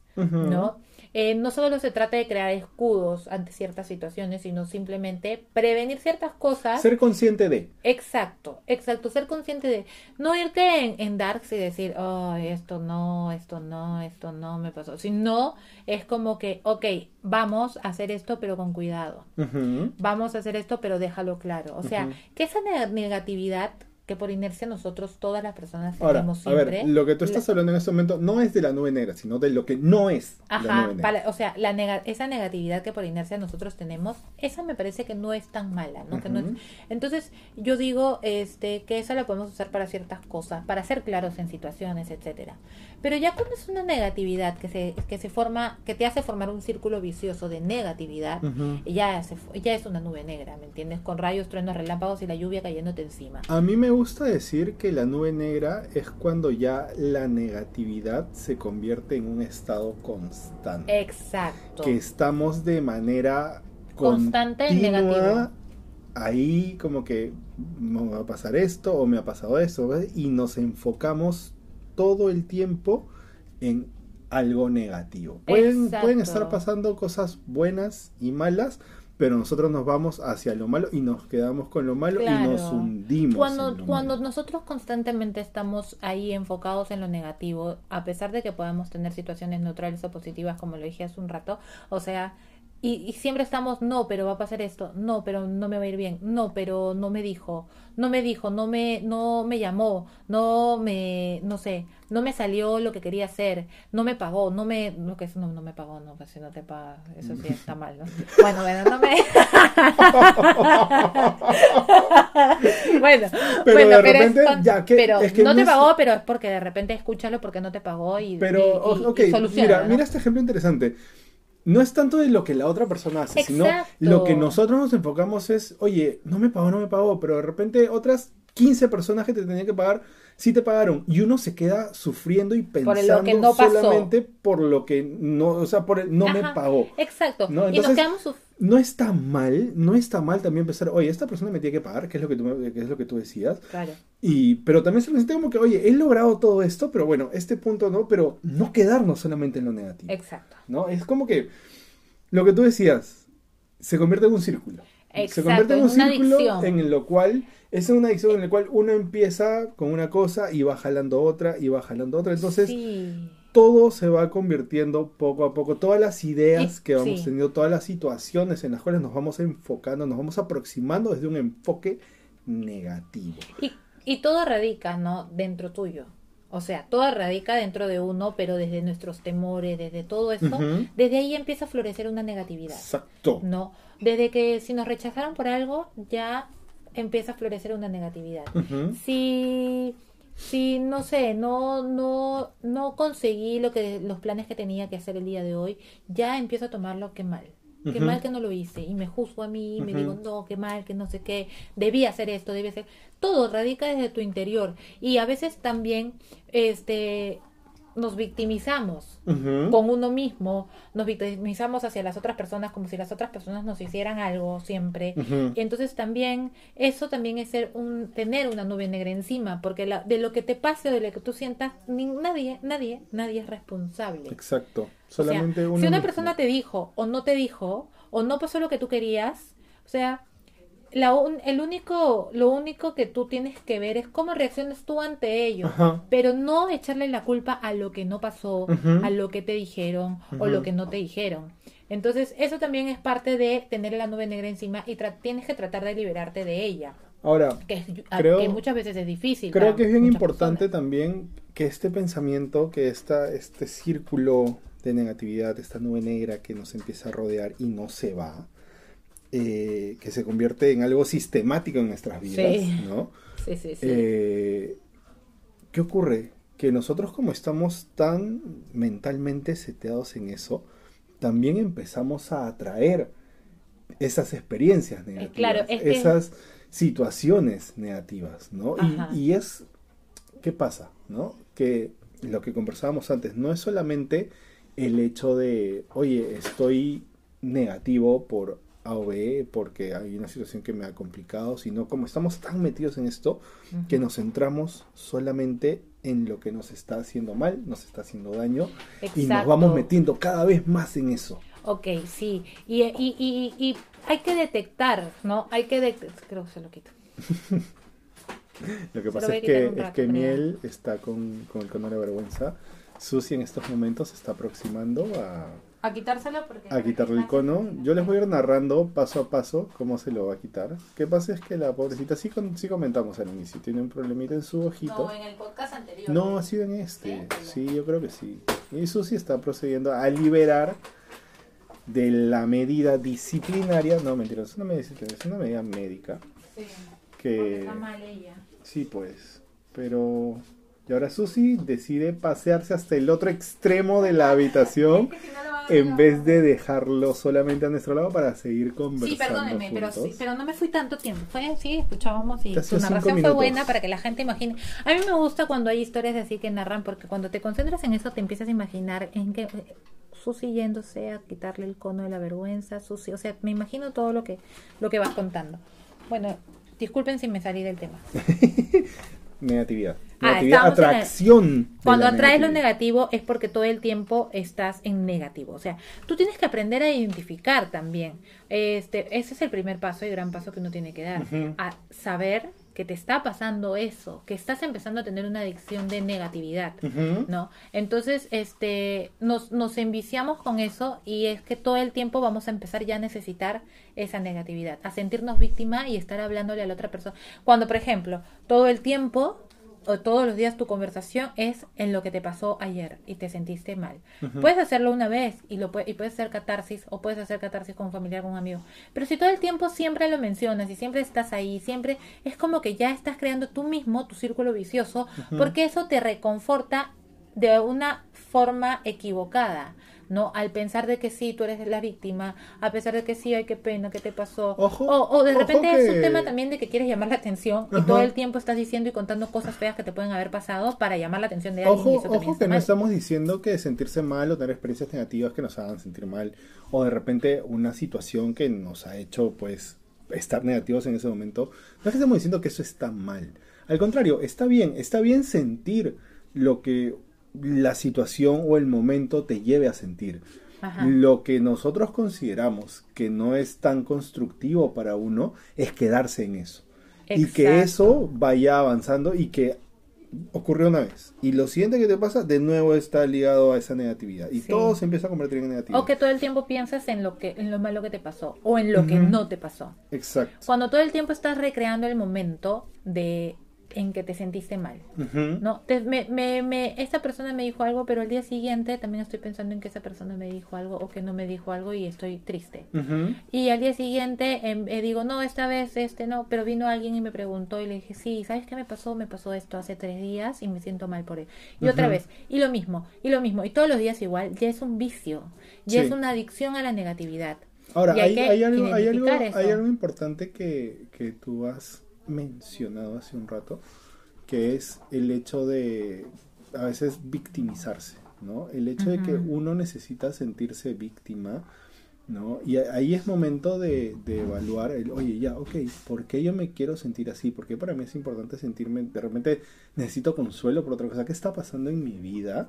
¿No? Eh, no solo se trata de crear escudos ante ciertas situaciones, sino simplemente prevenir ciertas cosas. Ser consciente de. Exacto, exacto, ser consciente de. No irte en, en darks y decir, oh, esto no, esto no, esto no me pasó, sino es como que, ok, vamos a hacer esto pero con cuidado, vamos a hacer esto pero déjalo claro, o sea, que esa ne- negatividad que por inercia nosotros, todas las personas Ahora, tenemos a siempre, ver, lo que tú estás la- hablando en este momento no es de la nube negra, sino de lo que no es la Ajá, nube negra. para- o sea, la nega- esa negatividad que por inercia nosotros tenemos, esa me parece que no es tan mala, ¿no? Que no es- Ujú. entonces, yo digo este que esa la podemos usar para ciertas cosas, para ser claros en situaciones, etcétera. Pero ya cuando es una negatividad que se que se forma, que te hace formar un círculo vicioso de negatividad, ya se ya es una nube negra, ¿me entiendes? Con rayos, truenos, relámpagos y la lluvia cayéndote encima. A mí me gusta decir que la nube negra es cuando ya la negatividad se convierte en un estado constante. Exacto. que estamos de manera Constante en negativo. ahí como que me va a pasar esto o me ha pasado esto ¿ves? y nos enfocamos todo el tiempo en algo negativo. Pueden, Exacto. pueden estar pasando cosas buenas y malas, pero nosotros nos vamos hacia lo malo y nos quedamos con lo malo y nos hundimos. Cuando, cuando malo. nosotros constantemente estamos ahí enfocados en lo negativo, a pesar de que podamos tener situaciones neutrales o positivas, como lo dije hace un rato, o sea, y, y siempre estamos, no, pero va a pasar esto, no, pero no me va a ir bien, no, pero no me dijo, no me dijo, no me, no me llamó, no me, no sé, no me salió lo que quería hacer, no me pagó, no me, lo que es, no, no me pagó, no, pues si no te paga, eso sí está mal, ¿no? [LAUGHS] Bueno, bueno, no me... [LAUGHS] bueno, Pero bueno, de pero, es repente, con- ya que- pero es que no te es- pagó, pero es porque de repente escúchalo porque no te pagó y, Pero, y- y- o- ok, y soluciona, mira, ¿no? mira este ejemplo interesante. No es tanto de lo que la otra persona hace, sino lo que nosotros nos enfocamos es, oye, no me pagó, no me pagó, pero de repente otras 15 personas que te tenían que pagar, sí te pagaron. Y uno se queda sufriendo y Por pensando que no pasó. solamente por lo que no, o sea, por el no me pagó. Exacto. No, y nos quedamos suf- No está mal, no está mal también pensar, oye, esta persona me tiene que pagar, que es lo que tú, que es lo que tú decías. Claro. Y, pero también se necesita como que, oye, he logrado todo esto, pero bueno, este punto no, pero no quedarnos solamente en lo negativo. Exacto. ¿no? Es como que lo que tú decías se convierte en un círculo. Se convierte en un una círculo adicción. en lo cual es una adicción en la cual uno empieza con una cosa y va jalando otra y va jalando otra. Entonces sí. todo se va convirtiendo poco a poco. Todas las ideas que vamos sí. teniendo, todas las situaciones en las cuales nos vamos enfocando, nos vamos aproximando desde un enfoque negativo. Y, y todo radica, ¿no? Dentro tuyo. O sea, todo radica dentro de uno, pero desde nuestros temores, desde todo esto, Ujú. desde ahí empieza a florecer una negatividad. Exacto. No, desde que si nos rechazaron por algo, ya empieza a florecer una negatividad. Si, si no sé, no, no, no conseguí lo que, los planes que tenía que hacer el día de hoy, ya empiezo a tomarlo que mal. Qué mal que no lo hice. Y me juzgo a mí, me Ujú. digo, no, qué mal, que no sé qué. Debí hacer esto, debí hacer. Todo radica desde tu interior. Y a veces también, este, nos victimizamos con uno mismo, nos victimizamos hacia las otras personas como si las otras personas nos hicieran algo siempre. Ujú. Entonces también, eso también es ser un, tener una nube negra encima, porque la- de lo que te pase o de lo que tú sientas, ni- nadie, nadie, nadie es responsable. Exacto. O sea, Solamente uno si una mismo. persona te dijo o no te dijo, o no pasó lo que tú querías, o sea, la un- el único, lo único que tú tienes que ver es cómo reaccionas tú ante ello. Ajá. Pero no echarle la culpa a lo que no pasó, a lo que te dijeron o lo que no te dijeron. Entonces, eso también es parte de tener la nube negra encima y tienes que tratar de liberarte de ella, Ahora, que, es- Creo- que muchas veces es difícil. Creo que es bien importante personas. también que este pensamiento, que esta, este círculo de negatividad, esta nube negra que nos empieza a rodear y no se va, eh, que se convierte en algo sistemático en nuestras vidas, Sí. ¿no? Sí, sí, sí. Eh, ¿Qué ocurre? Que nosotros como estamos tan mentalmente seteados en eso, también empezamos a atraer esas experiencias negativas, Eh, claro, es que- esas situaciones negativas, ¿no? Y, y es, ¿qué pasa? ¿No? Que lo que conversábamos antes, no es solamente el hecho de, oye, estoy negativo por A o B porque hay una situación que me ha complicado, sino como estamos tan metidos en esto, que nos centramos solamente en lo que nos está haciendo mal, nos está haciendo daño y nos vamos metiendo cada vez más en eso. Ok, sí. Y, y, y, y hay que detectar, ¿no? Hay que detectar. Creo que se lo quito. [LAUGHS] Lo que pasa lo es que, es que. Miel está con, con el cono de vergüenza. Susi en estos momentos se está aproximando a, A quitárselo porque. a quitarle el cono. Yo les voy a ir narrando paso a paso cómo se lo va a quitar. ¿Qué pasa? Es que la pobrecita, sí, con- sí comentamos al inicio, tiene un problemita en su ojito. No, en el podcast anterior. No, ha sido en este. ¿Sí? Yo creo que sí. Y Susi está procediendo a liberar de la medida disciplinaria. No, mentira, es una medida disciplinaria, es una medida médica. Sí. Que. está mal ella. Sí, pues. Pero. Y ahora Susi decide pasearse hasta el otro extremo de la habitación [LAUGHS] Es que si no en vez de dejarlo solamente a nuestro lado para seguir conversando. Sí, perdónenme, pero, sí, pero no me fui tanto tiempo. Fue sí, escuchábamos y cinco narración fue buena para que la gente imagine. A mí me gusta cuando hay historias así que narran, porque cuando te concentras en eso te empiezas a imaginar en que eh, Susi yéndose a quitarle el cono de la vergüenza, Susi, o sea, me imagino todo lo que lo que vas contando. Bueno, disculpen si me salí del tema. [LAUGHS] Negatividad. Ah, Negatividad, el- atracción. Cuando atraes lo negativo es porque todo el tiempo estás en negativo. O sea, tú tienes que aprender a identificar también. Este, ese es el primer paso y gran paso que uno tiene que dar. A saber que te está pasando eso, que estás empezando a tener una adicción de negatividad. ¿no? Entonces, este, nos, nos enviciamos con eso y es que todo el tiempo vamos a empezar ya a necesitar esa negatividad, a sentirnos víctima y estar hablándole a la otra persona. Cuando, por ejemplo, todo el tiempo o todos los días tu conversación es en lo que te pasó ayer y te sentiste mal. Puedes hacerlo una vez y lo y puedes hacer catarsis o puedes hacer catarsis con un familiar, con un amigo. Pero si todo el tiempo siempre lo mencionas y siempre estás ahí, siempre es como que ya estás creando tú mismo tu círculo vicioso porque eso te reconforta de una forma equivocada, ¿no? Al pensar de que sí, tú eres la víctima, a pesar de que sí, ay, qué pena, ¿qué te pasó? Ojo, o, o de repente es un tema también de que quieres llamar la atención y todo el tiempo estás diciendo y contando cosas feas que te pueden haber pasado para llamar la atención de alguien Ojo, y eso ojo que no mal. estamos diciendo que sentirse mal o tener experiencias negativas que nos hagan sentir mal o de repente una situación que nos ha hecho pues estar negativos en ese momento. No es que estamos diciendo que eso está mal. Al contrario, está bien, está bien sentir lo que la situación o el momento te lleve a sentir. Ajá. Lo que nosotros consideramos que no es tan constructivo para uno es quedarse en eso. Y que eso vaya avanzando y que ocurrió una vez. Y lo siguiente que te pasa, de nuevo está ligado a esa negatividad. Y Sí. todo se empieza a convertir en negativo. O que todo el tiempo piensas en lo que en lo malo que te pasó o en lo que no te pasó. Exacto. Cuando todo el tiempo estás recreando el momento de en que te sentiste mal. No, te- me, me, me- esta persona me dijo algo, pero el día siguiente también estoy pensando en que esa persona me dijo algo o que no me dijo algo y estoy triste. Y al día siguiente em, eh, digo, no, esta vez este no, pero vino alguien y me preguntó y le dije, sí, ¿sabes qué me pasó? Me pasó esto hace tres días y me siento mal por él. Y otra vez, y lo mismo, y lo mismo, y todos los días igual, ya es un vicio, ya Sí. es una adicción a la negatividad. Ahora, hay hay, algo, hay, algo, hay algo importante que, que tú has mencionado hace un rato, que es el hecho de a veces victimizarse, ¿no? El hecho de que uno necesita sentirse víctima, ¿no? Y ahí es momento de, de evaluar el, oye, ya, ok, ¿por qué yo me quiero sentir así? ¿Por qué para mí es importante sentirme, de repente necesito consuelo por otra cosa? ¿Qué está pasando en mi vida?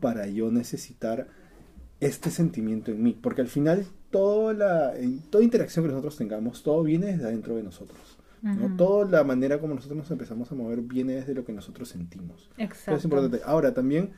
Para yo necesitar este sentimiento en mí. Porque al final, toda, la, toda interacción que nosotros tengamos, todo viene desde adentro de nosotros. ¿No? Toda la manera como nosotros nos empezamos a mover viene desde lo que nosotros sentimos. Eso Exacto. es importante. Ahora, también,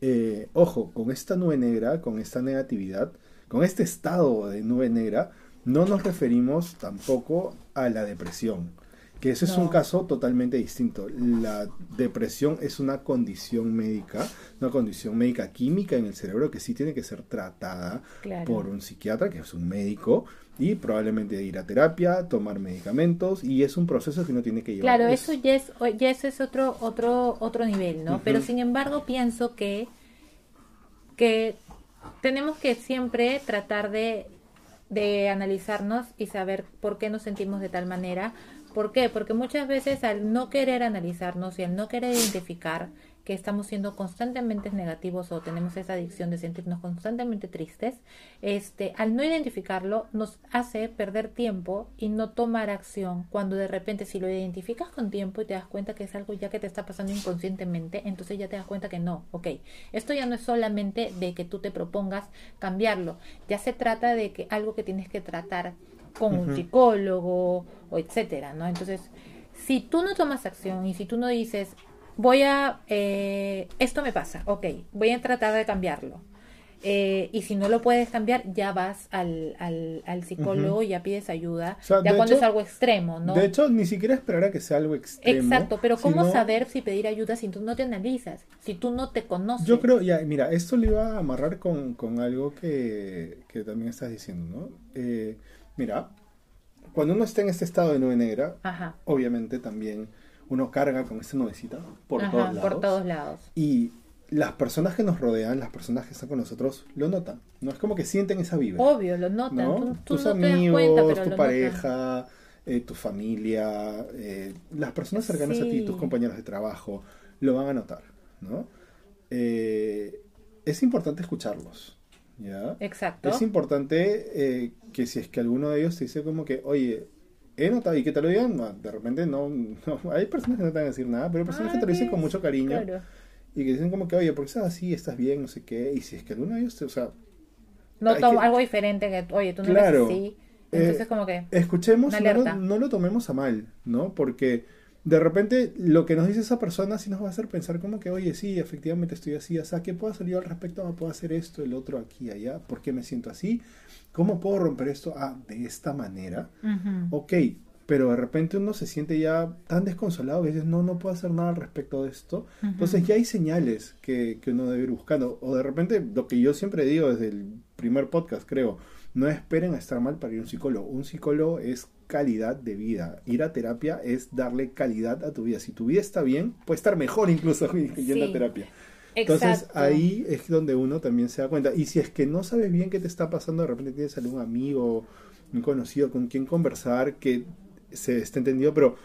eh, ojo, con esta nube negra, con esta negatividad, con este estado de nube negra, no nos referimos tampoco a la depresión. Que ese es un caso totalmente distinto. La depresión es una condición médica, una condición médica química en el cerebro que sí tiene que ser tratada Claro. por un psiquiatra, que es un médico, y probablemente ir a terapia, tomar medicamentos, y es un proceso que uno tiene que llevar. Claro, Es- eso ya es, ya ese es otro, otro, otro nivel, ¿no? Pero sin embargo pienso que, que tenemos que siempre tratar de, de analizarnos y saber por qué nos sentimos de tal manera. ¿Por qué? Porque muchas veces al no querer analizarnos y al no querer identificar que estamos siendo constantemente negativos o tenemos esa adicción de sentirnos constantemente tristes, este, al no identificarlo nos hace perder tiempo y no tomar acción. Cuando de repente si lo identificas con tiempo y te das cuenta que es algo ya que te está pasando inconscientemente, entonces ya te das cuenta que no, ok, esto ya no es solamente de que tú te propongas cambiarlo, ya se trata de que algo que tienes que tratar con un psicólogo o etcétera, ¿no? Entonces, si tú no tomas acción y si tú no dices, voy a, eh, esto me pasa, ok, voy a tratar de cambiarlo. Eh, y si no lo puedes cambiar, ya vas al, al, al psicólogo y ya pides ayuda. O sea, ya cuando hecho- es algo extremo, ¿no? De hecho, ni siquiera esperar a que sea algo extremo. Exacto, pero ¿cómo sino- saber si pedir ayuda si tú no te analizas? Si tú no te conoces. Yo creo, ya, mira, esto lo iba a amarrar con, con algo que, que también estás diciendo, ¿no? Eh, mira, cuando uno está en este estado de nube negra, Ajá. obviamente también uno carga con esta nubecita por Ajá, todos lados. por todos lados. Y las personas que nos rodean, las personas que están con nosotros, lo notan. No es como que sienten esa vibra. Obvio, lo notan. ¿no? Tú, tú Tus no te amigos, das cuenta, pero tu pareja, eh, tu familia, eh, las personas cercanas a ti, tus compañeros de trabajo, lo van a notar, ¿no? Eh, es importante escucharlos, ¿ya? Exacto. Es importante eh, que si es que alguno de ellos te dice como que, oye, he notado, y que te lo digan, no, de repente no, no, hay personas que no te van a decir nada, pero hay personas Ah, que te lo dicen con mucho cariño Claro. y que dicen como que, oye, ¿por qué estás así? ¿Estás bien? No sé qué. Y si es que alguno de ellos, te, o sea, No Hay tomo que- algo diferente que, oye, tú no Claro. eres así. Entonces, Eh, como que. escuchemos no lo, no lo tomemos a mal, ¿no? Porque de repente lo que nos dice esa persona sí nos va a hacer pensar como que, oye, sí, efectivamente estoy así, o sea, ¿qué puedo hacer yo al respecto? Ah, puedo hacer esto, el otro aquí, allá, ¿por qué me siento así? ¿Cómo puedo romper esto? Ah, de esta manera. Ok, pero de repente uno se siente ya tan desconsolado que dices, no, no puedo hacer nada al respecto de esto. Entonces ya hay señales que, que uno debe ir buscando. O de repente, lo que yo siempre digo desde el primer podcast, creo, no esperen a estar mal para ir a un psicólogo. Un psicólogo es calidad de vida. Ir a terapia es darle calidad a tu vida. Si tu vida está bien, puede estar mejor incluso [LAUGHS] yendo Sí. a terapia. Entonces Exacto. ahí es donde uno también se da cuenta. Y si es que no sabes bien qué te está pasando, de repente tienes algún amigo, un conocido con quien conversar que se esté entendido, pero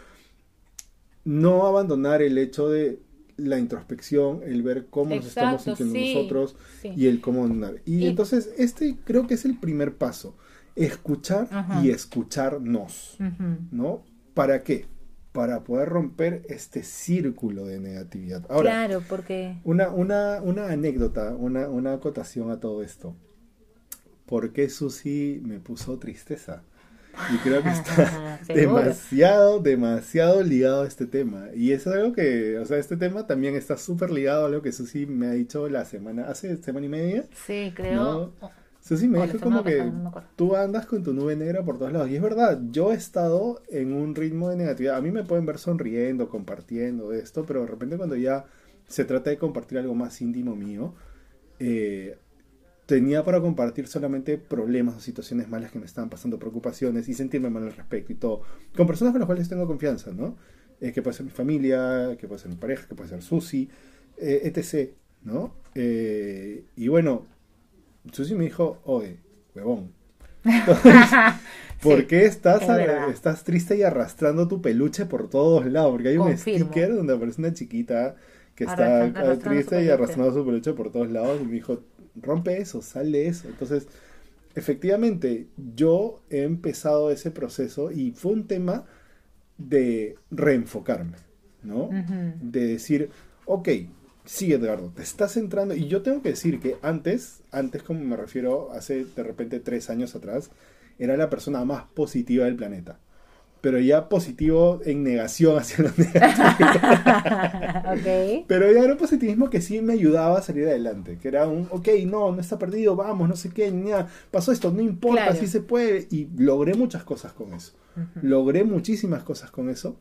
no abandonar el hecho de la introspección, el ver cómo nos estamos Exacto, sintiendo sí, nosotros sí. y el cómo andar. Y, Y- entonces este creo que es el primer paso, escuchar Ajá. y escucharnos. ¿no? ¿Para qué? Para poder romper este círculo de negatividad. Ahora, claro, porque. una, una, una anécdota, una, una acotación a todo esto. ¿Por qué Susi me puso tristeza? Y creo que está [LAUGHS] demasiado, demasiado ligado a este tema. Y es algo que, o sea, este tema también está súper ligado a algo que Susi me ha dicho la semana, hace semana y media. Sí, creo. Susi me dijo como que pasada, no me tú andas con tu nube negra por todos lados. Y es verdad, yo he estado en un ritmo de negatividad. A mí me pueden ver sonriendo, compartiendo esto, pero de repente cuando ya se trata de compartir algo más íntimo mío, eh, tenía para compartir solamente problemas o situaciones malas que me estaban pasando, preocupaciones y sentirme mal al respecto y todo. Con personas con las cuales tengo confianza, ¿no? Eh, que puede ser mi familia, que puede ser mi pareja, que puede ser Susi, eh, etc., ¿no? Eh, y bueno, Susi me dijo, oye, huevón. [LAUGHS] Entonces, ¿Por Sí, qué estás, es estás triste y arrastrando tu peluche por todos lados? Porque hay un sticker donde aparece una chiquita que está arrastrando triste y arrastrando su peluche por todos lados. Y me dijo, rompe eso, sal de eso. Entonces, efectivamente, yo he empezado ese proceso y fue un tema de reenfocarme, ¿no? De decir, ok, sí Edgardo, te estás centrando, y yo tengo que decir que antes, antes como me refiero, hace de repente tres años atrás, era la persona más positiva del planeta. Pero ya positivo en negación hacia lo [LAUGHS] negativo. ok. Pero ya era un positivismo que sí me ayudaba a salir adelante. Que era un, ok, no, no está perdido, vamos, no sé qué, ya, pasó esto, no importa, Claro. sí se puede. Y logré muchas cosas con eso. Logré muchísimas cosas con eso.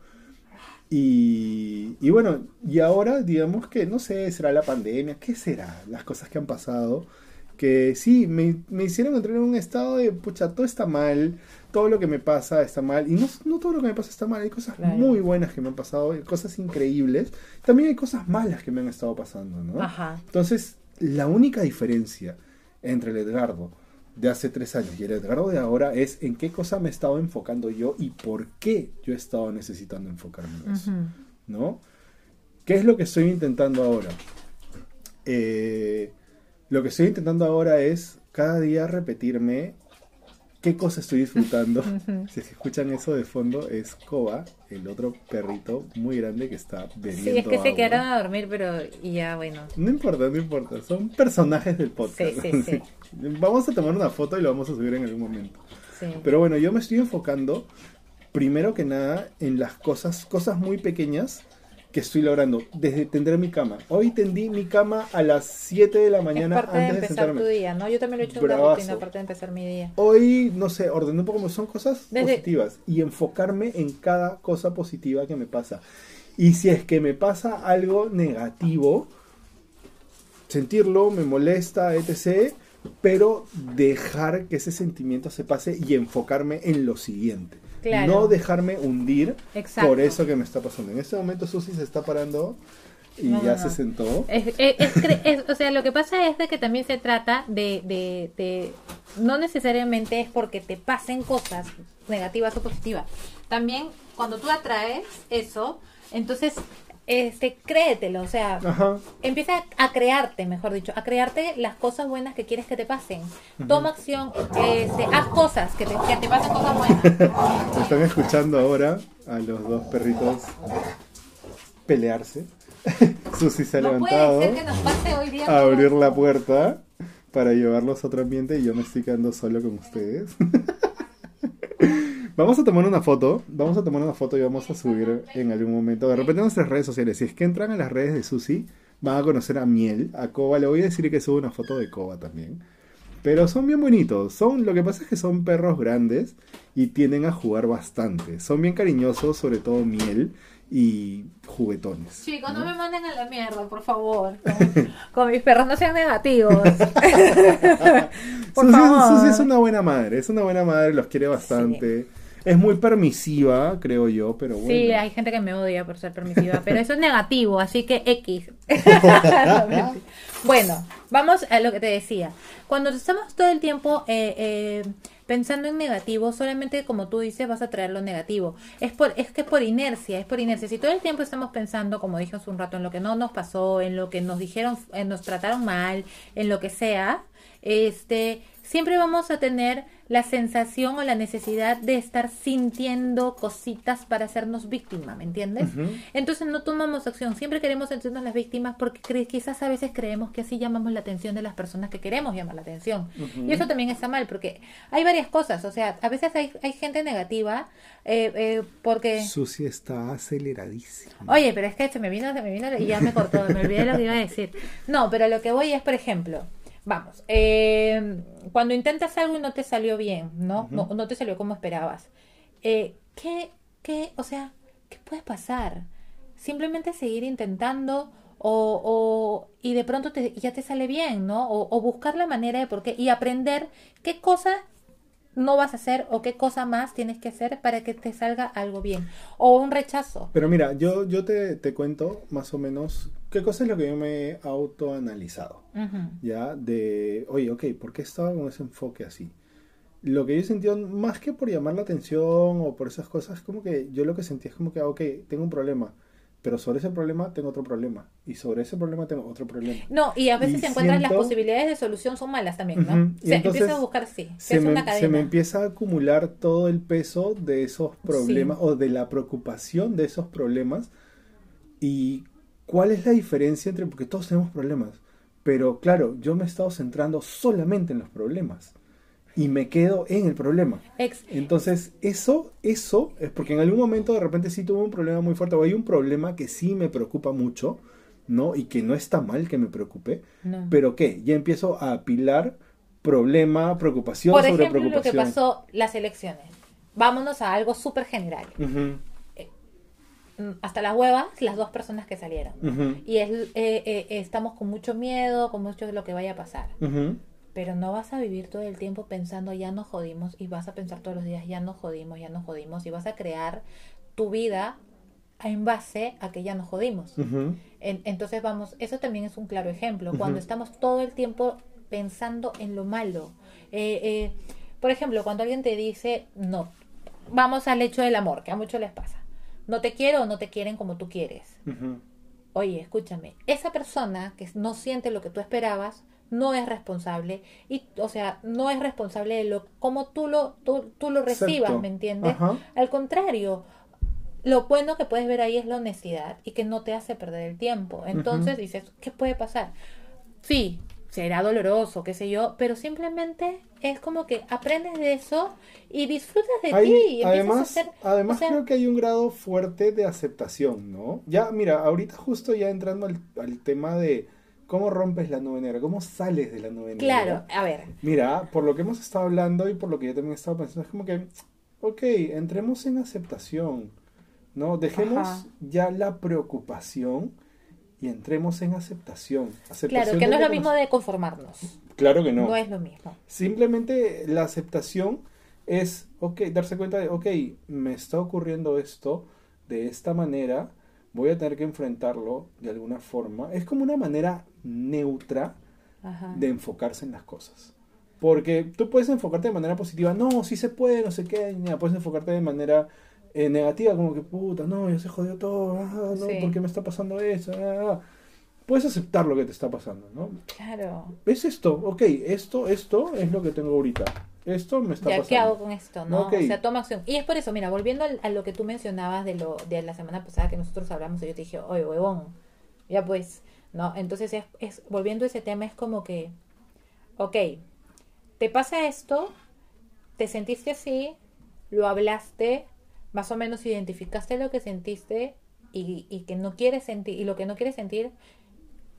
Y, y bueno, y ahora digamos que, no sé, será la pandemia, ¿qué será? Las cosas que han pasado, que sí, me, me hicieron entrar en un estado de, pucha, todo está mal, todo lo que me pasa está mal, y no, no todo lo que me pasa está mal, hay cosas Claro. muy buenas que me han pasado, hay cosas increíbles, también hay cosas malas que me han estado pasando, ¿no? Ajá. Entonces, la única diferencia entre el Edgardo de hace tres años y el Edgardo de ahora es en qué cosa me he estado enfocando yo y por qué yo he estado necesitando enfocarme en eso. ¿no? ¿Qué es lo que estoy intentando ahora? Eh, lo que estoy intentando ahora es cada día repetirme qué cosa estoy disfrutando. [LAUGHS] si es que escuchan eso de fondo, es Koba, el otro perrito muy grande que está bebiendo Sí, es que se quedaron a dormir, pero ya bueno. No importa, no importa. Son personajes del podcast. Sí, sí, sí. [LAUGHS] Vamos a tomar una foto y lo vamos a subir en algún momento. Sí. Pero bueno, yo me estoy enfocando primero que nada en las cosas, cosas muy pequeñas que estoy logrando. Desde tender mi cama. Hoy tendí mi cama a las 7 de la mañana es parte antes de, empezar sentarme. tu día, ¿no? Yo también lo he hecho Bravazo. rutina, aparte de empezar mi día. Hoy, no sé, ordené un poco, son cosas Desde- positivas y enfocarme en cada cosa positiva que me pasa. Y si es que me pasa algo negativo, sentirlo, me molesta, etc., pero dejar que ese sentimiento se pase y enfocarme en lo siguiente. Claro. No dejarme hundir Exacto. por eso que me está pasando. En este momento Susi se está parando y No, ya no, se sentó. Es- o sea, lo que pasa es de que también se trata de, de, de- no necesariamente es porque te pasen cosas negativas o positivas. También cuando tú atraes eso, entonces este créetelo, o sea, Ajá. empieza a crearte, mejor dicho, a crearte las cosas buenas que quieres que te pasen. Toma acción, este, haz cosas que te, que te pasen cosas buenas. [LAUGHS] Están escuchando ahora a los dos perritos pelearse. [LAUGHS] Susi se ha No levantado puede ser que nos pase hoy día. a abrir la puerta para llevarlos a otro ambiente y yo me estoy quedando solo con ustedes. [LAUGHS] Vamos a tomar una foto, vamos a tomar una foto y vamos a subir en algún momento, de repente en nuestras redes sociales. Si es que entran a las redes de Susi, van a conocer a Miel, a Koba. Le voy a decir que suba una foto de Koba también. Pero son bien bonitos. Son, lo que pasa es que son perros grandes y tienden a jugar bastante. Son bien cariñosos, sobre todo Miel y juguetones. Chicos, no me manden a la mierda, por favor. Con, [LAUGHS] con mis perros no sean negativos. [LAUGHS] por Susi, favor. Susi es una buena madre, es una buena madre, los quiere bastante. Es muy permisiva, creo yo, pero bueno. Sí, hay gente que me odia por ser permisiva, pero eso es negativo, así que X. [LAUGHS] bueno, vamos a lo que te decía. Cuando estamos todo el tiempo eh, eh, pensando en negativo, solamente como tú dices vas a traer lo negativo. Es por es que es por inercia, es por inercia. Si todo el tiempo estamos pensando, como dije hace un rato, en lo que no nos pasó, en lo que nos dijeron, eh, nos trataron mal, en lo que sea, este, siempre vamos a tener la sensación o la necesidad de estar sintiendo cositas para hacernos víctima, ¿me entiendes? Entonces no tomamos acción, siempre queremos sentirnos las víctimas porque quizás a veces creemos que así llamamos la atención de las personas que queremos llamar la atención. Y eso también está mal porque hay varias cosas, o sea, a veces hay, hay gente negativa eh, eh, porque... Susi está aceleradísima. Oye, pero es que se me vino, se me vino y ya me cortó, me olvidé lo que iba a decir. No, pero lo que voy es, por ejemplo, vamos, eh, cuando intentas algo y no te salió bien, ¿no? no, no te salió como esperabas. Eh, ¿qué, qué, o sea, qué puede pasar? Simplemente seguir intentando o, o y de pronto te, ya te sale bien, ¿no? O, o buscar la manera de por qué y aprender qué cosa no vas a hacer o qué cosa más tienes que hacer para que te salga algo bien. O un rechazo. Pero mira, yo, yo te, te cuento más o menos qué cosa es lo que yo me he autoanalizado. Ujú. Ya, de, oye, ok, ¿por qué estaba con ese enfoque así? Lo que yo sentía, más que por llamar la atención o por esas cosas, como que yo lo que sentía es como que, ah, ok, tengo un problema, pero sobre ese problema tengo otro problema, y sobre ese problema tengo otro problema. No, y a veces Y encuentras las siento- posibilidades de solución son malas también, ¿no? Ujú, y Se entonces empieza a buscar, sí. Se, se me, una se me empieza a acumular todo el peso de esos problemas Sí. o de la preocupación de esos problemas. ¿Y cuál es la diferencia entre.? Porque todos tenemos problemas. Pero claro, yo me he estado centrando solamente en los problemas. Y me quedo en el problema. Ex- Entonces, eso, eso es porque en algún momento de repente sí tuve un problema muy fuerte o hay un problema que sí me preocupa mucho, ¿no? Y que no está mal que me preocupe, no. pero ¿qué? Ya empiezo a apilar problema, preocupación Por sobre ejemplo, lo que preocupación. pasó las elecciones. Vámonos a algo súper general. Ujú, Mm, Hasta las huevas, las dos personas que salieron. Y es, eh, eh, estamos con mucho miedo, con mucho de lo que vaya a pasar. Pero no vas a vivir todo el tiempo pensando ya nos jodimos y vas a pensar todos los días ya nos jodimos, ya nos jodimos y vas a crear tu vida en base a que ya nos jodimos. En- entonces vamos, eso también es un claro ejemplo. Cuando estamos todo el tiempo pensando en lo malo. Eh, eh, por ejemplo, cuando alguien te dice, no, vamos al hecho del amor, que a muchos les pasa. No te quiero o no te quieren como tú quieres. oye, escúchame, esa persona que no siente lo que tú esperabas, no es responsable y o sea no es responsable de lo como tú lo tú, tú lo recibas me entiendes Ajá. al contrario lo bueno que puedes ver ahí es la honestidad y que no te hace perder el tiempo. Entonces dices qué puede pasar sí será doloroso qué sé yo pero simplemente es como que aprendes de eso y disfrutas de ti y además, a hacer además o sea, creo que hay un grado fuerte de aceptación, ¿no? Ya, mira, ahorita justo ya entrando al, al tema de cómo rompes la negra, cómo sales de la negra. claro a ver Mira, por lo que hemos estado hablando y por lo que yo también he estado pensando, es como que, ok, entremos en aceptación, ¿no? Dejemos Ajá. ya la preocupación y entremos en aceptación. aceptación claro que no es lo mismo de conformarnos Claro que no. no es lo mismo Simplemente la aceptación es, ok, darse cuenta de, ok, me está ocurriendo esto de esta manera, voy a tener que enfrentarlo de alguna forma. Es como una manera neutra Ajá. de enfocarse en las cosas. Porque tú puedes enfocarte de manera positiva, no, sí se puede, no sé qué, ya, puedes enfocarte de manera eh, negativa, como que puta, no, ya se jodió todo, ah, no, Sí. ¿por qué me está pasando eso? Ah, ah. Puedes aceptar lo que te está pasando, ¿no? claro Es esto, ok, esto, esto es lo que tengo ahorita. Esto me está ya, pasando. ¿qué hago con esto? ¿no? Ok. O sea, toma acción. Y es por eso, mira, volviendo a lo que tú mencionabas de lo de la semana pasada que nosotros hablamos, y yo te dije, oye, huevón, ya pues, ¿no? Entonces, es, es volviendo a ese tema, es como que, ok, te pasa esto, te sentiste así, lo hablaste, más o menos identificaste lo que sentiste y, y que no quieres sentir, y lo que no quieres sentir,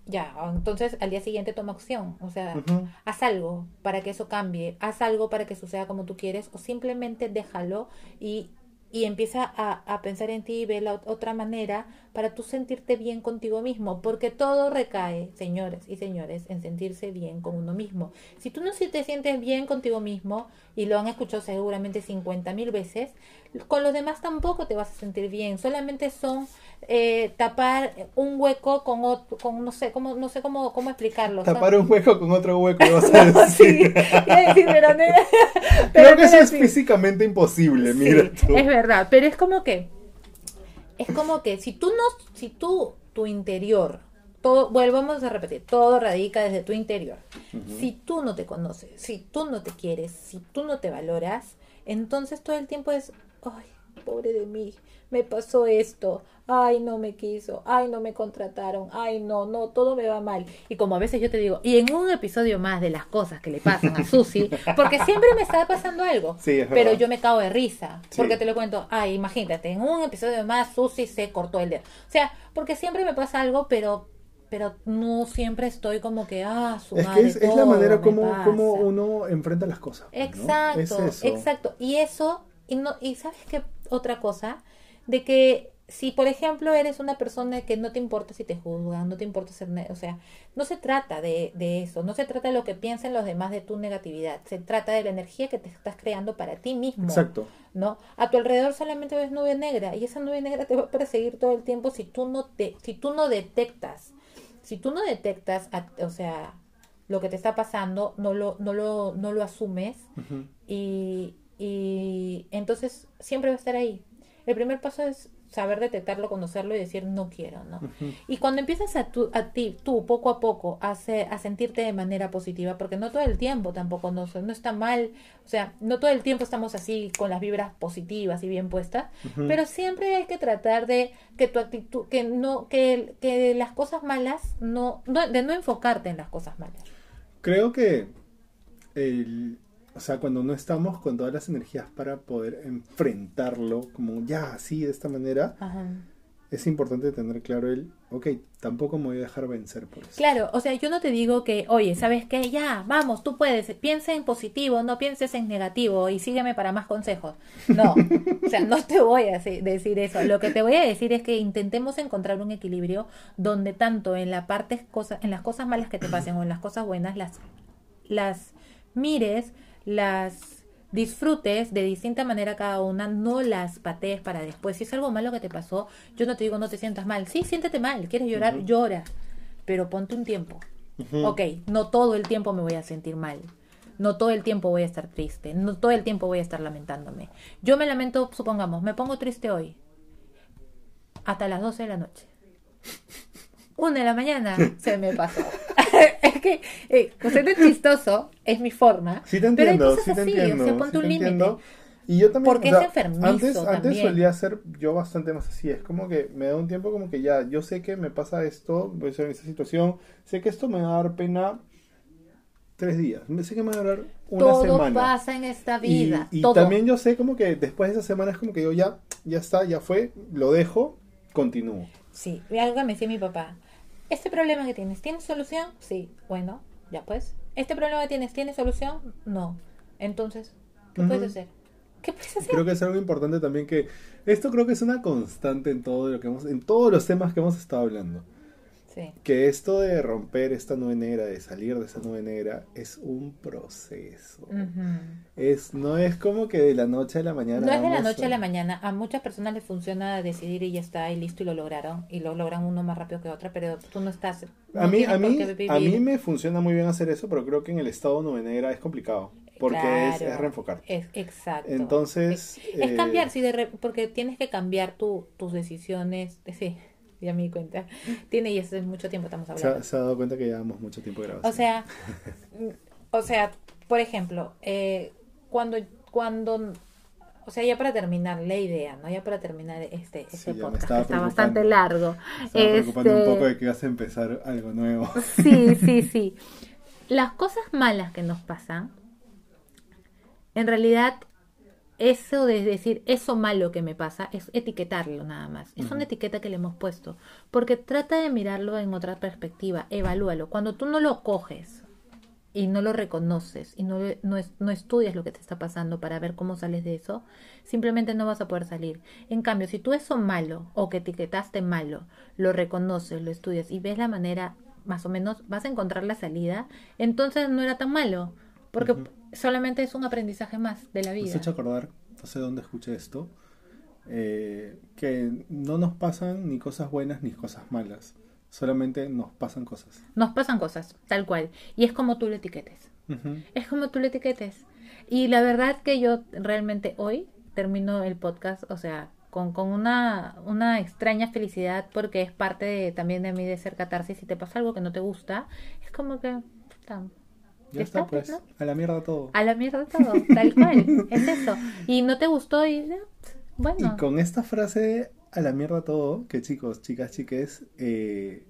ya, entonces al día siguiente toma acción, o sea, haz algo para que eso cambie, haz algo para que suceda como tú quieres o simplemente déjalo y, y empieza a, a pensar en ti y ve la ot- otra manera para tú sentirte bien contigo mismo, porque todo recae, señores y señores, en sentirse bien con uno mismo. Si tú no te sientes bien contigo mismo, y lo han escuchado seguramente 50 mil veces, con los demás tampoco te vas a sentir bien, solamente son eh, tapar un hueco con otro, con no sé cómo, no sé cómo, cómo explicarlo. Tapar un hueco con otro hueco, vas a no, [LAUGHS] sí, [LAUGHS] decir. pero no pero Creo que eso es físicamente imposible, Sí, mira tú. es verdad, pero es como que es como que si tú no si tú tu interior todo volvamos a repetir, todo radica desde tu interior. Si tú no te conoces, si tú no te quieres, si tú no te valoras, entonces todo el tiempo es, ay, pobre de mí, me pasó esto, ay, no me quiso, ay, no me contrataron, ay, no, no, todo me va mal. Y como a veces yo te digo, y en un episodio más de las cosas que le pasan a Susi, [LAUGHS] porque siempre me está pasando algo, Sí, es pero yo me cago de risa, Sí. porque te lo cuento, ay, imagínate, en un episodio más Susi se cortó el dedo. O sea, porque siempre me pasa algo, pero pero no siempre estoy como que, ah, su Es madre, que es, es la manera como, como uno enfrenta las cosas. pues, ¿no? Exacto, Es eso. exacto. Y eso, y no, y sabes qué otra cosa, de que si por ejemplo eres una persona que no te importa si te juzgan, no te importa ser, o sea, no se trata de, de eso, no se trata de lo que piensen los demás de tu negatividad, se trata de la energía que te estás creando para ti mismo. Exacto. ¿no? A tu alrededor solamente ves nube negra y esa nube negra te va a perseguir todo el tiempo si tú no te, si tú no detectas, si tú no detectas, a- o sea, lo que te está pasando, no lo, no lo, no lo asumes y, y entonces siempre va a estar ahí. El primer paso es saber detectarlo, conocerlo y decir no quiero, ¿no? Y cuando empiezas a, tu, a ti, tú, poco a poco, a, se- a sentirte de manera positiva, porque no todo el tiempo tampoco, no, no está mal, o sea, no todo el tiempo estamos así con las vibras positivas y bien puestas, pero siempre hay que tratar de que tu actitud, que no, que, que las cosas malas, no, no, de no enfocarte en las cosas malas. Creo que el, o sea, cuando no estamos con todas las energías para poder enfrentarlo, como ya así de esta manera, Ajá. es importante tener claro el, ok, tampoco me voy a dejar vencer por eso. Claro, o sea, yo no te digo que, oye, ¿sabes qué? Ya, vamos, tú puedes, piensa en positivo, no pienses en negativo y sígueme para más consejos. No, o sea, no te voy a decir eso. Lo que te voy a decir es que intentemos encontrar un equilibrio donde tanto en la parte cosas, en las cosas malas que te pasen o en las cosas buenas las las mires, las disfrutes de distinta manera cada una, no las patees para después. Si es algo malo que te pasó, yo no te digo no te sientas mal. Sí, siéntete mal, quieres llorar, llora, pero ponte un tiempo. Ok, no todo el tiempo me voy a sentir mal. No todo el tiempo voy a estar triste. No todo el tiempo voy a estar lamentándome. Yo me lamento, supongamos, me pongo triste hoy. Hasta las 12 de la noche. una de la mañana, se me pasó. [LAUGHS] es que eh, ser chistoso es mi forma. Sí te entiendo, sí te entiendo. O sea, ponte sí un te límite. Y yo también, Porque o sea, es enfermizo antes, antes también. solía ser yo bastante más así, es como que me da un tiempo como que ya, yo sé que me pasa esto, voy a estar en esta situación, sé que esto me va a dar pena tres días, sé que me va a dar una Todo semana. pasa en esta Y- vida. Y, todo. también yo sé como que después de esa semana es como que yo ya, ya está, ya fue, lo dejo, continúo. Sí, y algo que me decía mi papá. Este problema que tienes, ¿tienes solución? Sí. Bueno, ya pues. ¿Este problema que tienes, ¿tiene solución? No. Entonces, ¿qué puedes hacer? ¿Qué puedes hacer? Creo que es algo importante también que esto creo que es una constante en todo lo que hemos, en todos los temas que hemos estado hablando. Sí. Que esto de romper esta nube negra, de salir de esa nube negra, es un proceso. Es, no es como que de la noche a la mañana. No es de la noche a la mañana. A muchas personas les funciona decidir y ya está, y listo, y lo lograron. Y lo logran uno más rápido que otra, pero tú no estás. no A mí, a, mí, a mí me funciona muy bien hacer eso, pero creo que en el estado nube negra es complicado. Porque es, Claro. es reenfocarte. Es, exacto. Entonces, Es, es eh, cambiar, sí, de re- porque tienes que cambiar tu, tus decisiones. Sí, ya me di cuenta. Tiene y hace mucho tiempo estamos Se hablando. ha, se ha dado cuenta que llevamos mucho tiempo grabando. O sea, mm, o sea, por ejemplo, eh, cuando, cuando, o sea, ya para terminar la idea, ¿no? Ya para terminar este, este Sí, me podcast, que está bastante largo. Estaba preocupando un Este, poco de que vas a empezar algo nuevo. Sí, sí, sí. Las cosas malas que nos pasan, en realidad, eso de decir eso malo que me pasa es etiquetarlo nada más. Es una etiqueta que le hemos puesto. Porque trata de mirarlo en otra perspectiva, evalúalo. Cuando tú no lo coges y no lo reconoces y no, no, no estudias lo que te está pasando para ver cómo sales de eso, simplemente no vas a poder salir. En cambio, si tú eso malo o que etiquetaste malo, lo reconoces, lo estudias y ves la manera, más o menos, vas a encontrar la salida, entonces no era tan malo, porque. Solamente es un aprendizaje más de la Me has vida. hecho acordar, no sé dónde escuché esto, eh, que no nos pasan ni cosas buenas ni cosas malas. Solamente nos pasan cosas. Nos pasan cosas, tal cual, y es como tú lo etiquetes. Ujú. Es como tú lo etiquetes. Y la verdad que yo realmente hoy termino el podcast, o sea, con, con una, una extraña felicidad porque es parte de- también de mí de ser catarsis. Si te pasa algo que no te gusta, es como que... puta, Ya está, pues. ¿no? A la mierda todo. A la mierda todo, tal cual. [LAUGHS] es eso. Y no te gustó y... Bueno. Y con esta frase a la mierda todo, que chicos, chicas, chiques, eh,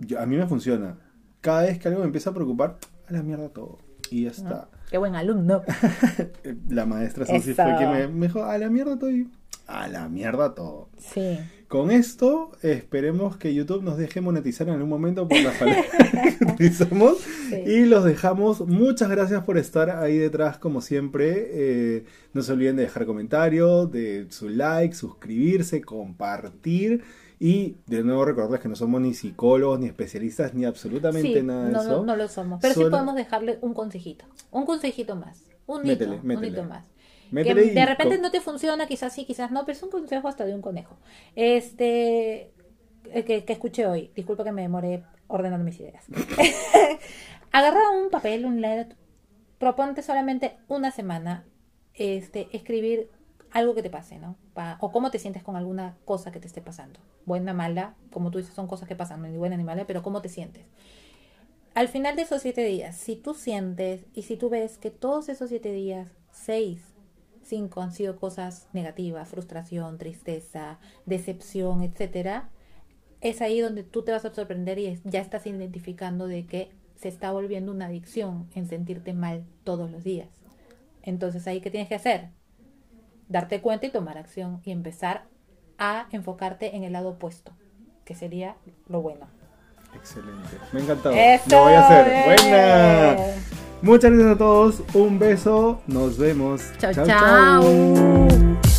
yo- a mí me funciona. Cada vez que algo me empieza a preocupar, a la mierda todo. Y ya está. Qué buen alumno. [LAUGHS] La maestra Susi Eso. fue quien me, me dijo, a la mierda todo y a la mierda todo. Sí. Con esto, esperemos que YouTube nos deje monetizar en algún momento por las palabras que [LAUGHS] utilizamos. Sí. Y los dejamos. Muchas gracias por estar ahí detrás, como siempre. Eh, no se olviden de dejar comentarios, de su like, suscribirse, compartir. Y de nuevo recordarles que no somos ni psicólogos, ni especialistas, ni absolutamente Sí, nada de no, eso. no, no lo somos. Pero sí podemos dejarle un consejito. Un consejito más. Un hito, Métele, un métele. hito más. Que de repente no te funciona, quizás sí, quizás no, pero es un consejo hasta de un conejo. Este eh, que, que escuché hoy, disculpa que me demoré ordenando mis ideas. [LAUGHS] Agarra un papel, un LED, proponte solamente una semana este, escribir algo que te pase, ¿no? Pa- o cómo te sientes con alguna cosa que te esté pasando. Buena, mala, como tú dices, son cosas que pasan, ni buena ni mala, pero cómo te sientes. Al final de esos siete días, si tú sientes y si tú ves que todos esos siete días, seis, cinco han sido cosas negativas, frustración, tristeza, decepción, etcétera, es ahí donde tú te vas a sorprender y ya estás identificando de que se está volviendo una adicción en sentirte mal todos los días. Entonces ahí qué tienes que hacer? Darte cuenta y tomar acción y empezar a enfocarte en el lado opuesto, que sería lo bueno. Excelente. Me ha encantado. ¡Eso! Lo voy a hacer. ¡Bien! Buena. Muchas gracias a todos. Un beso. Nos vemos. Chao, chao.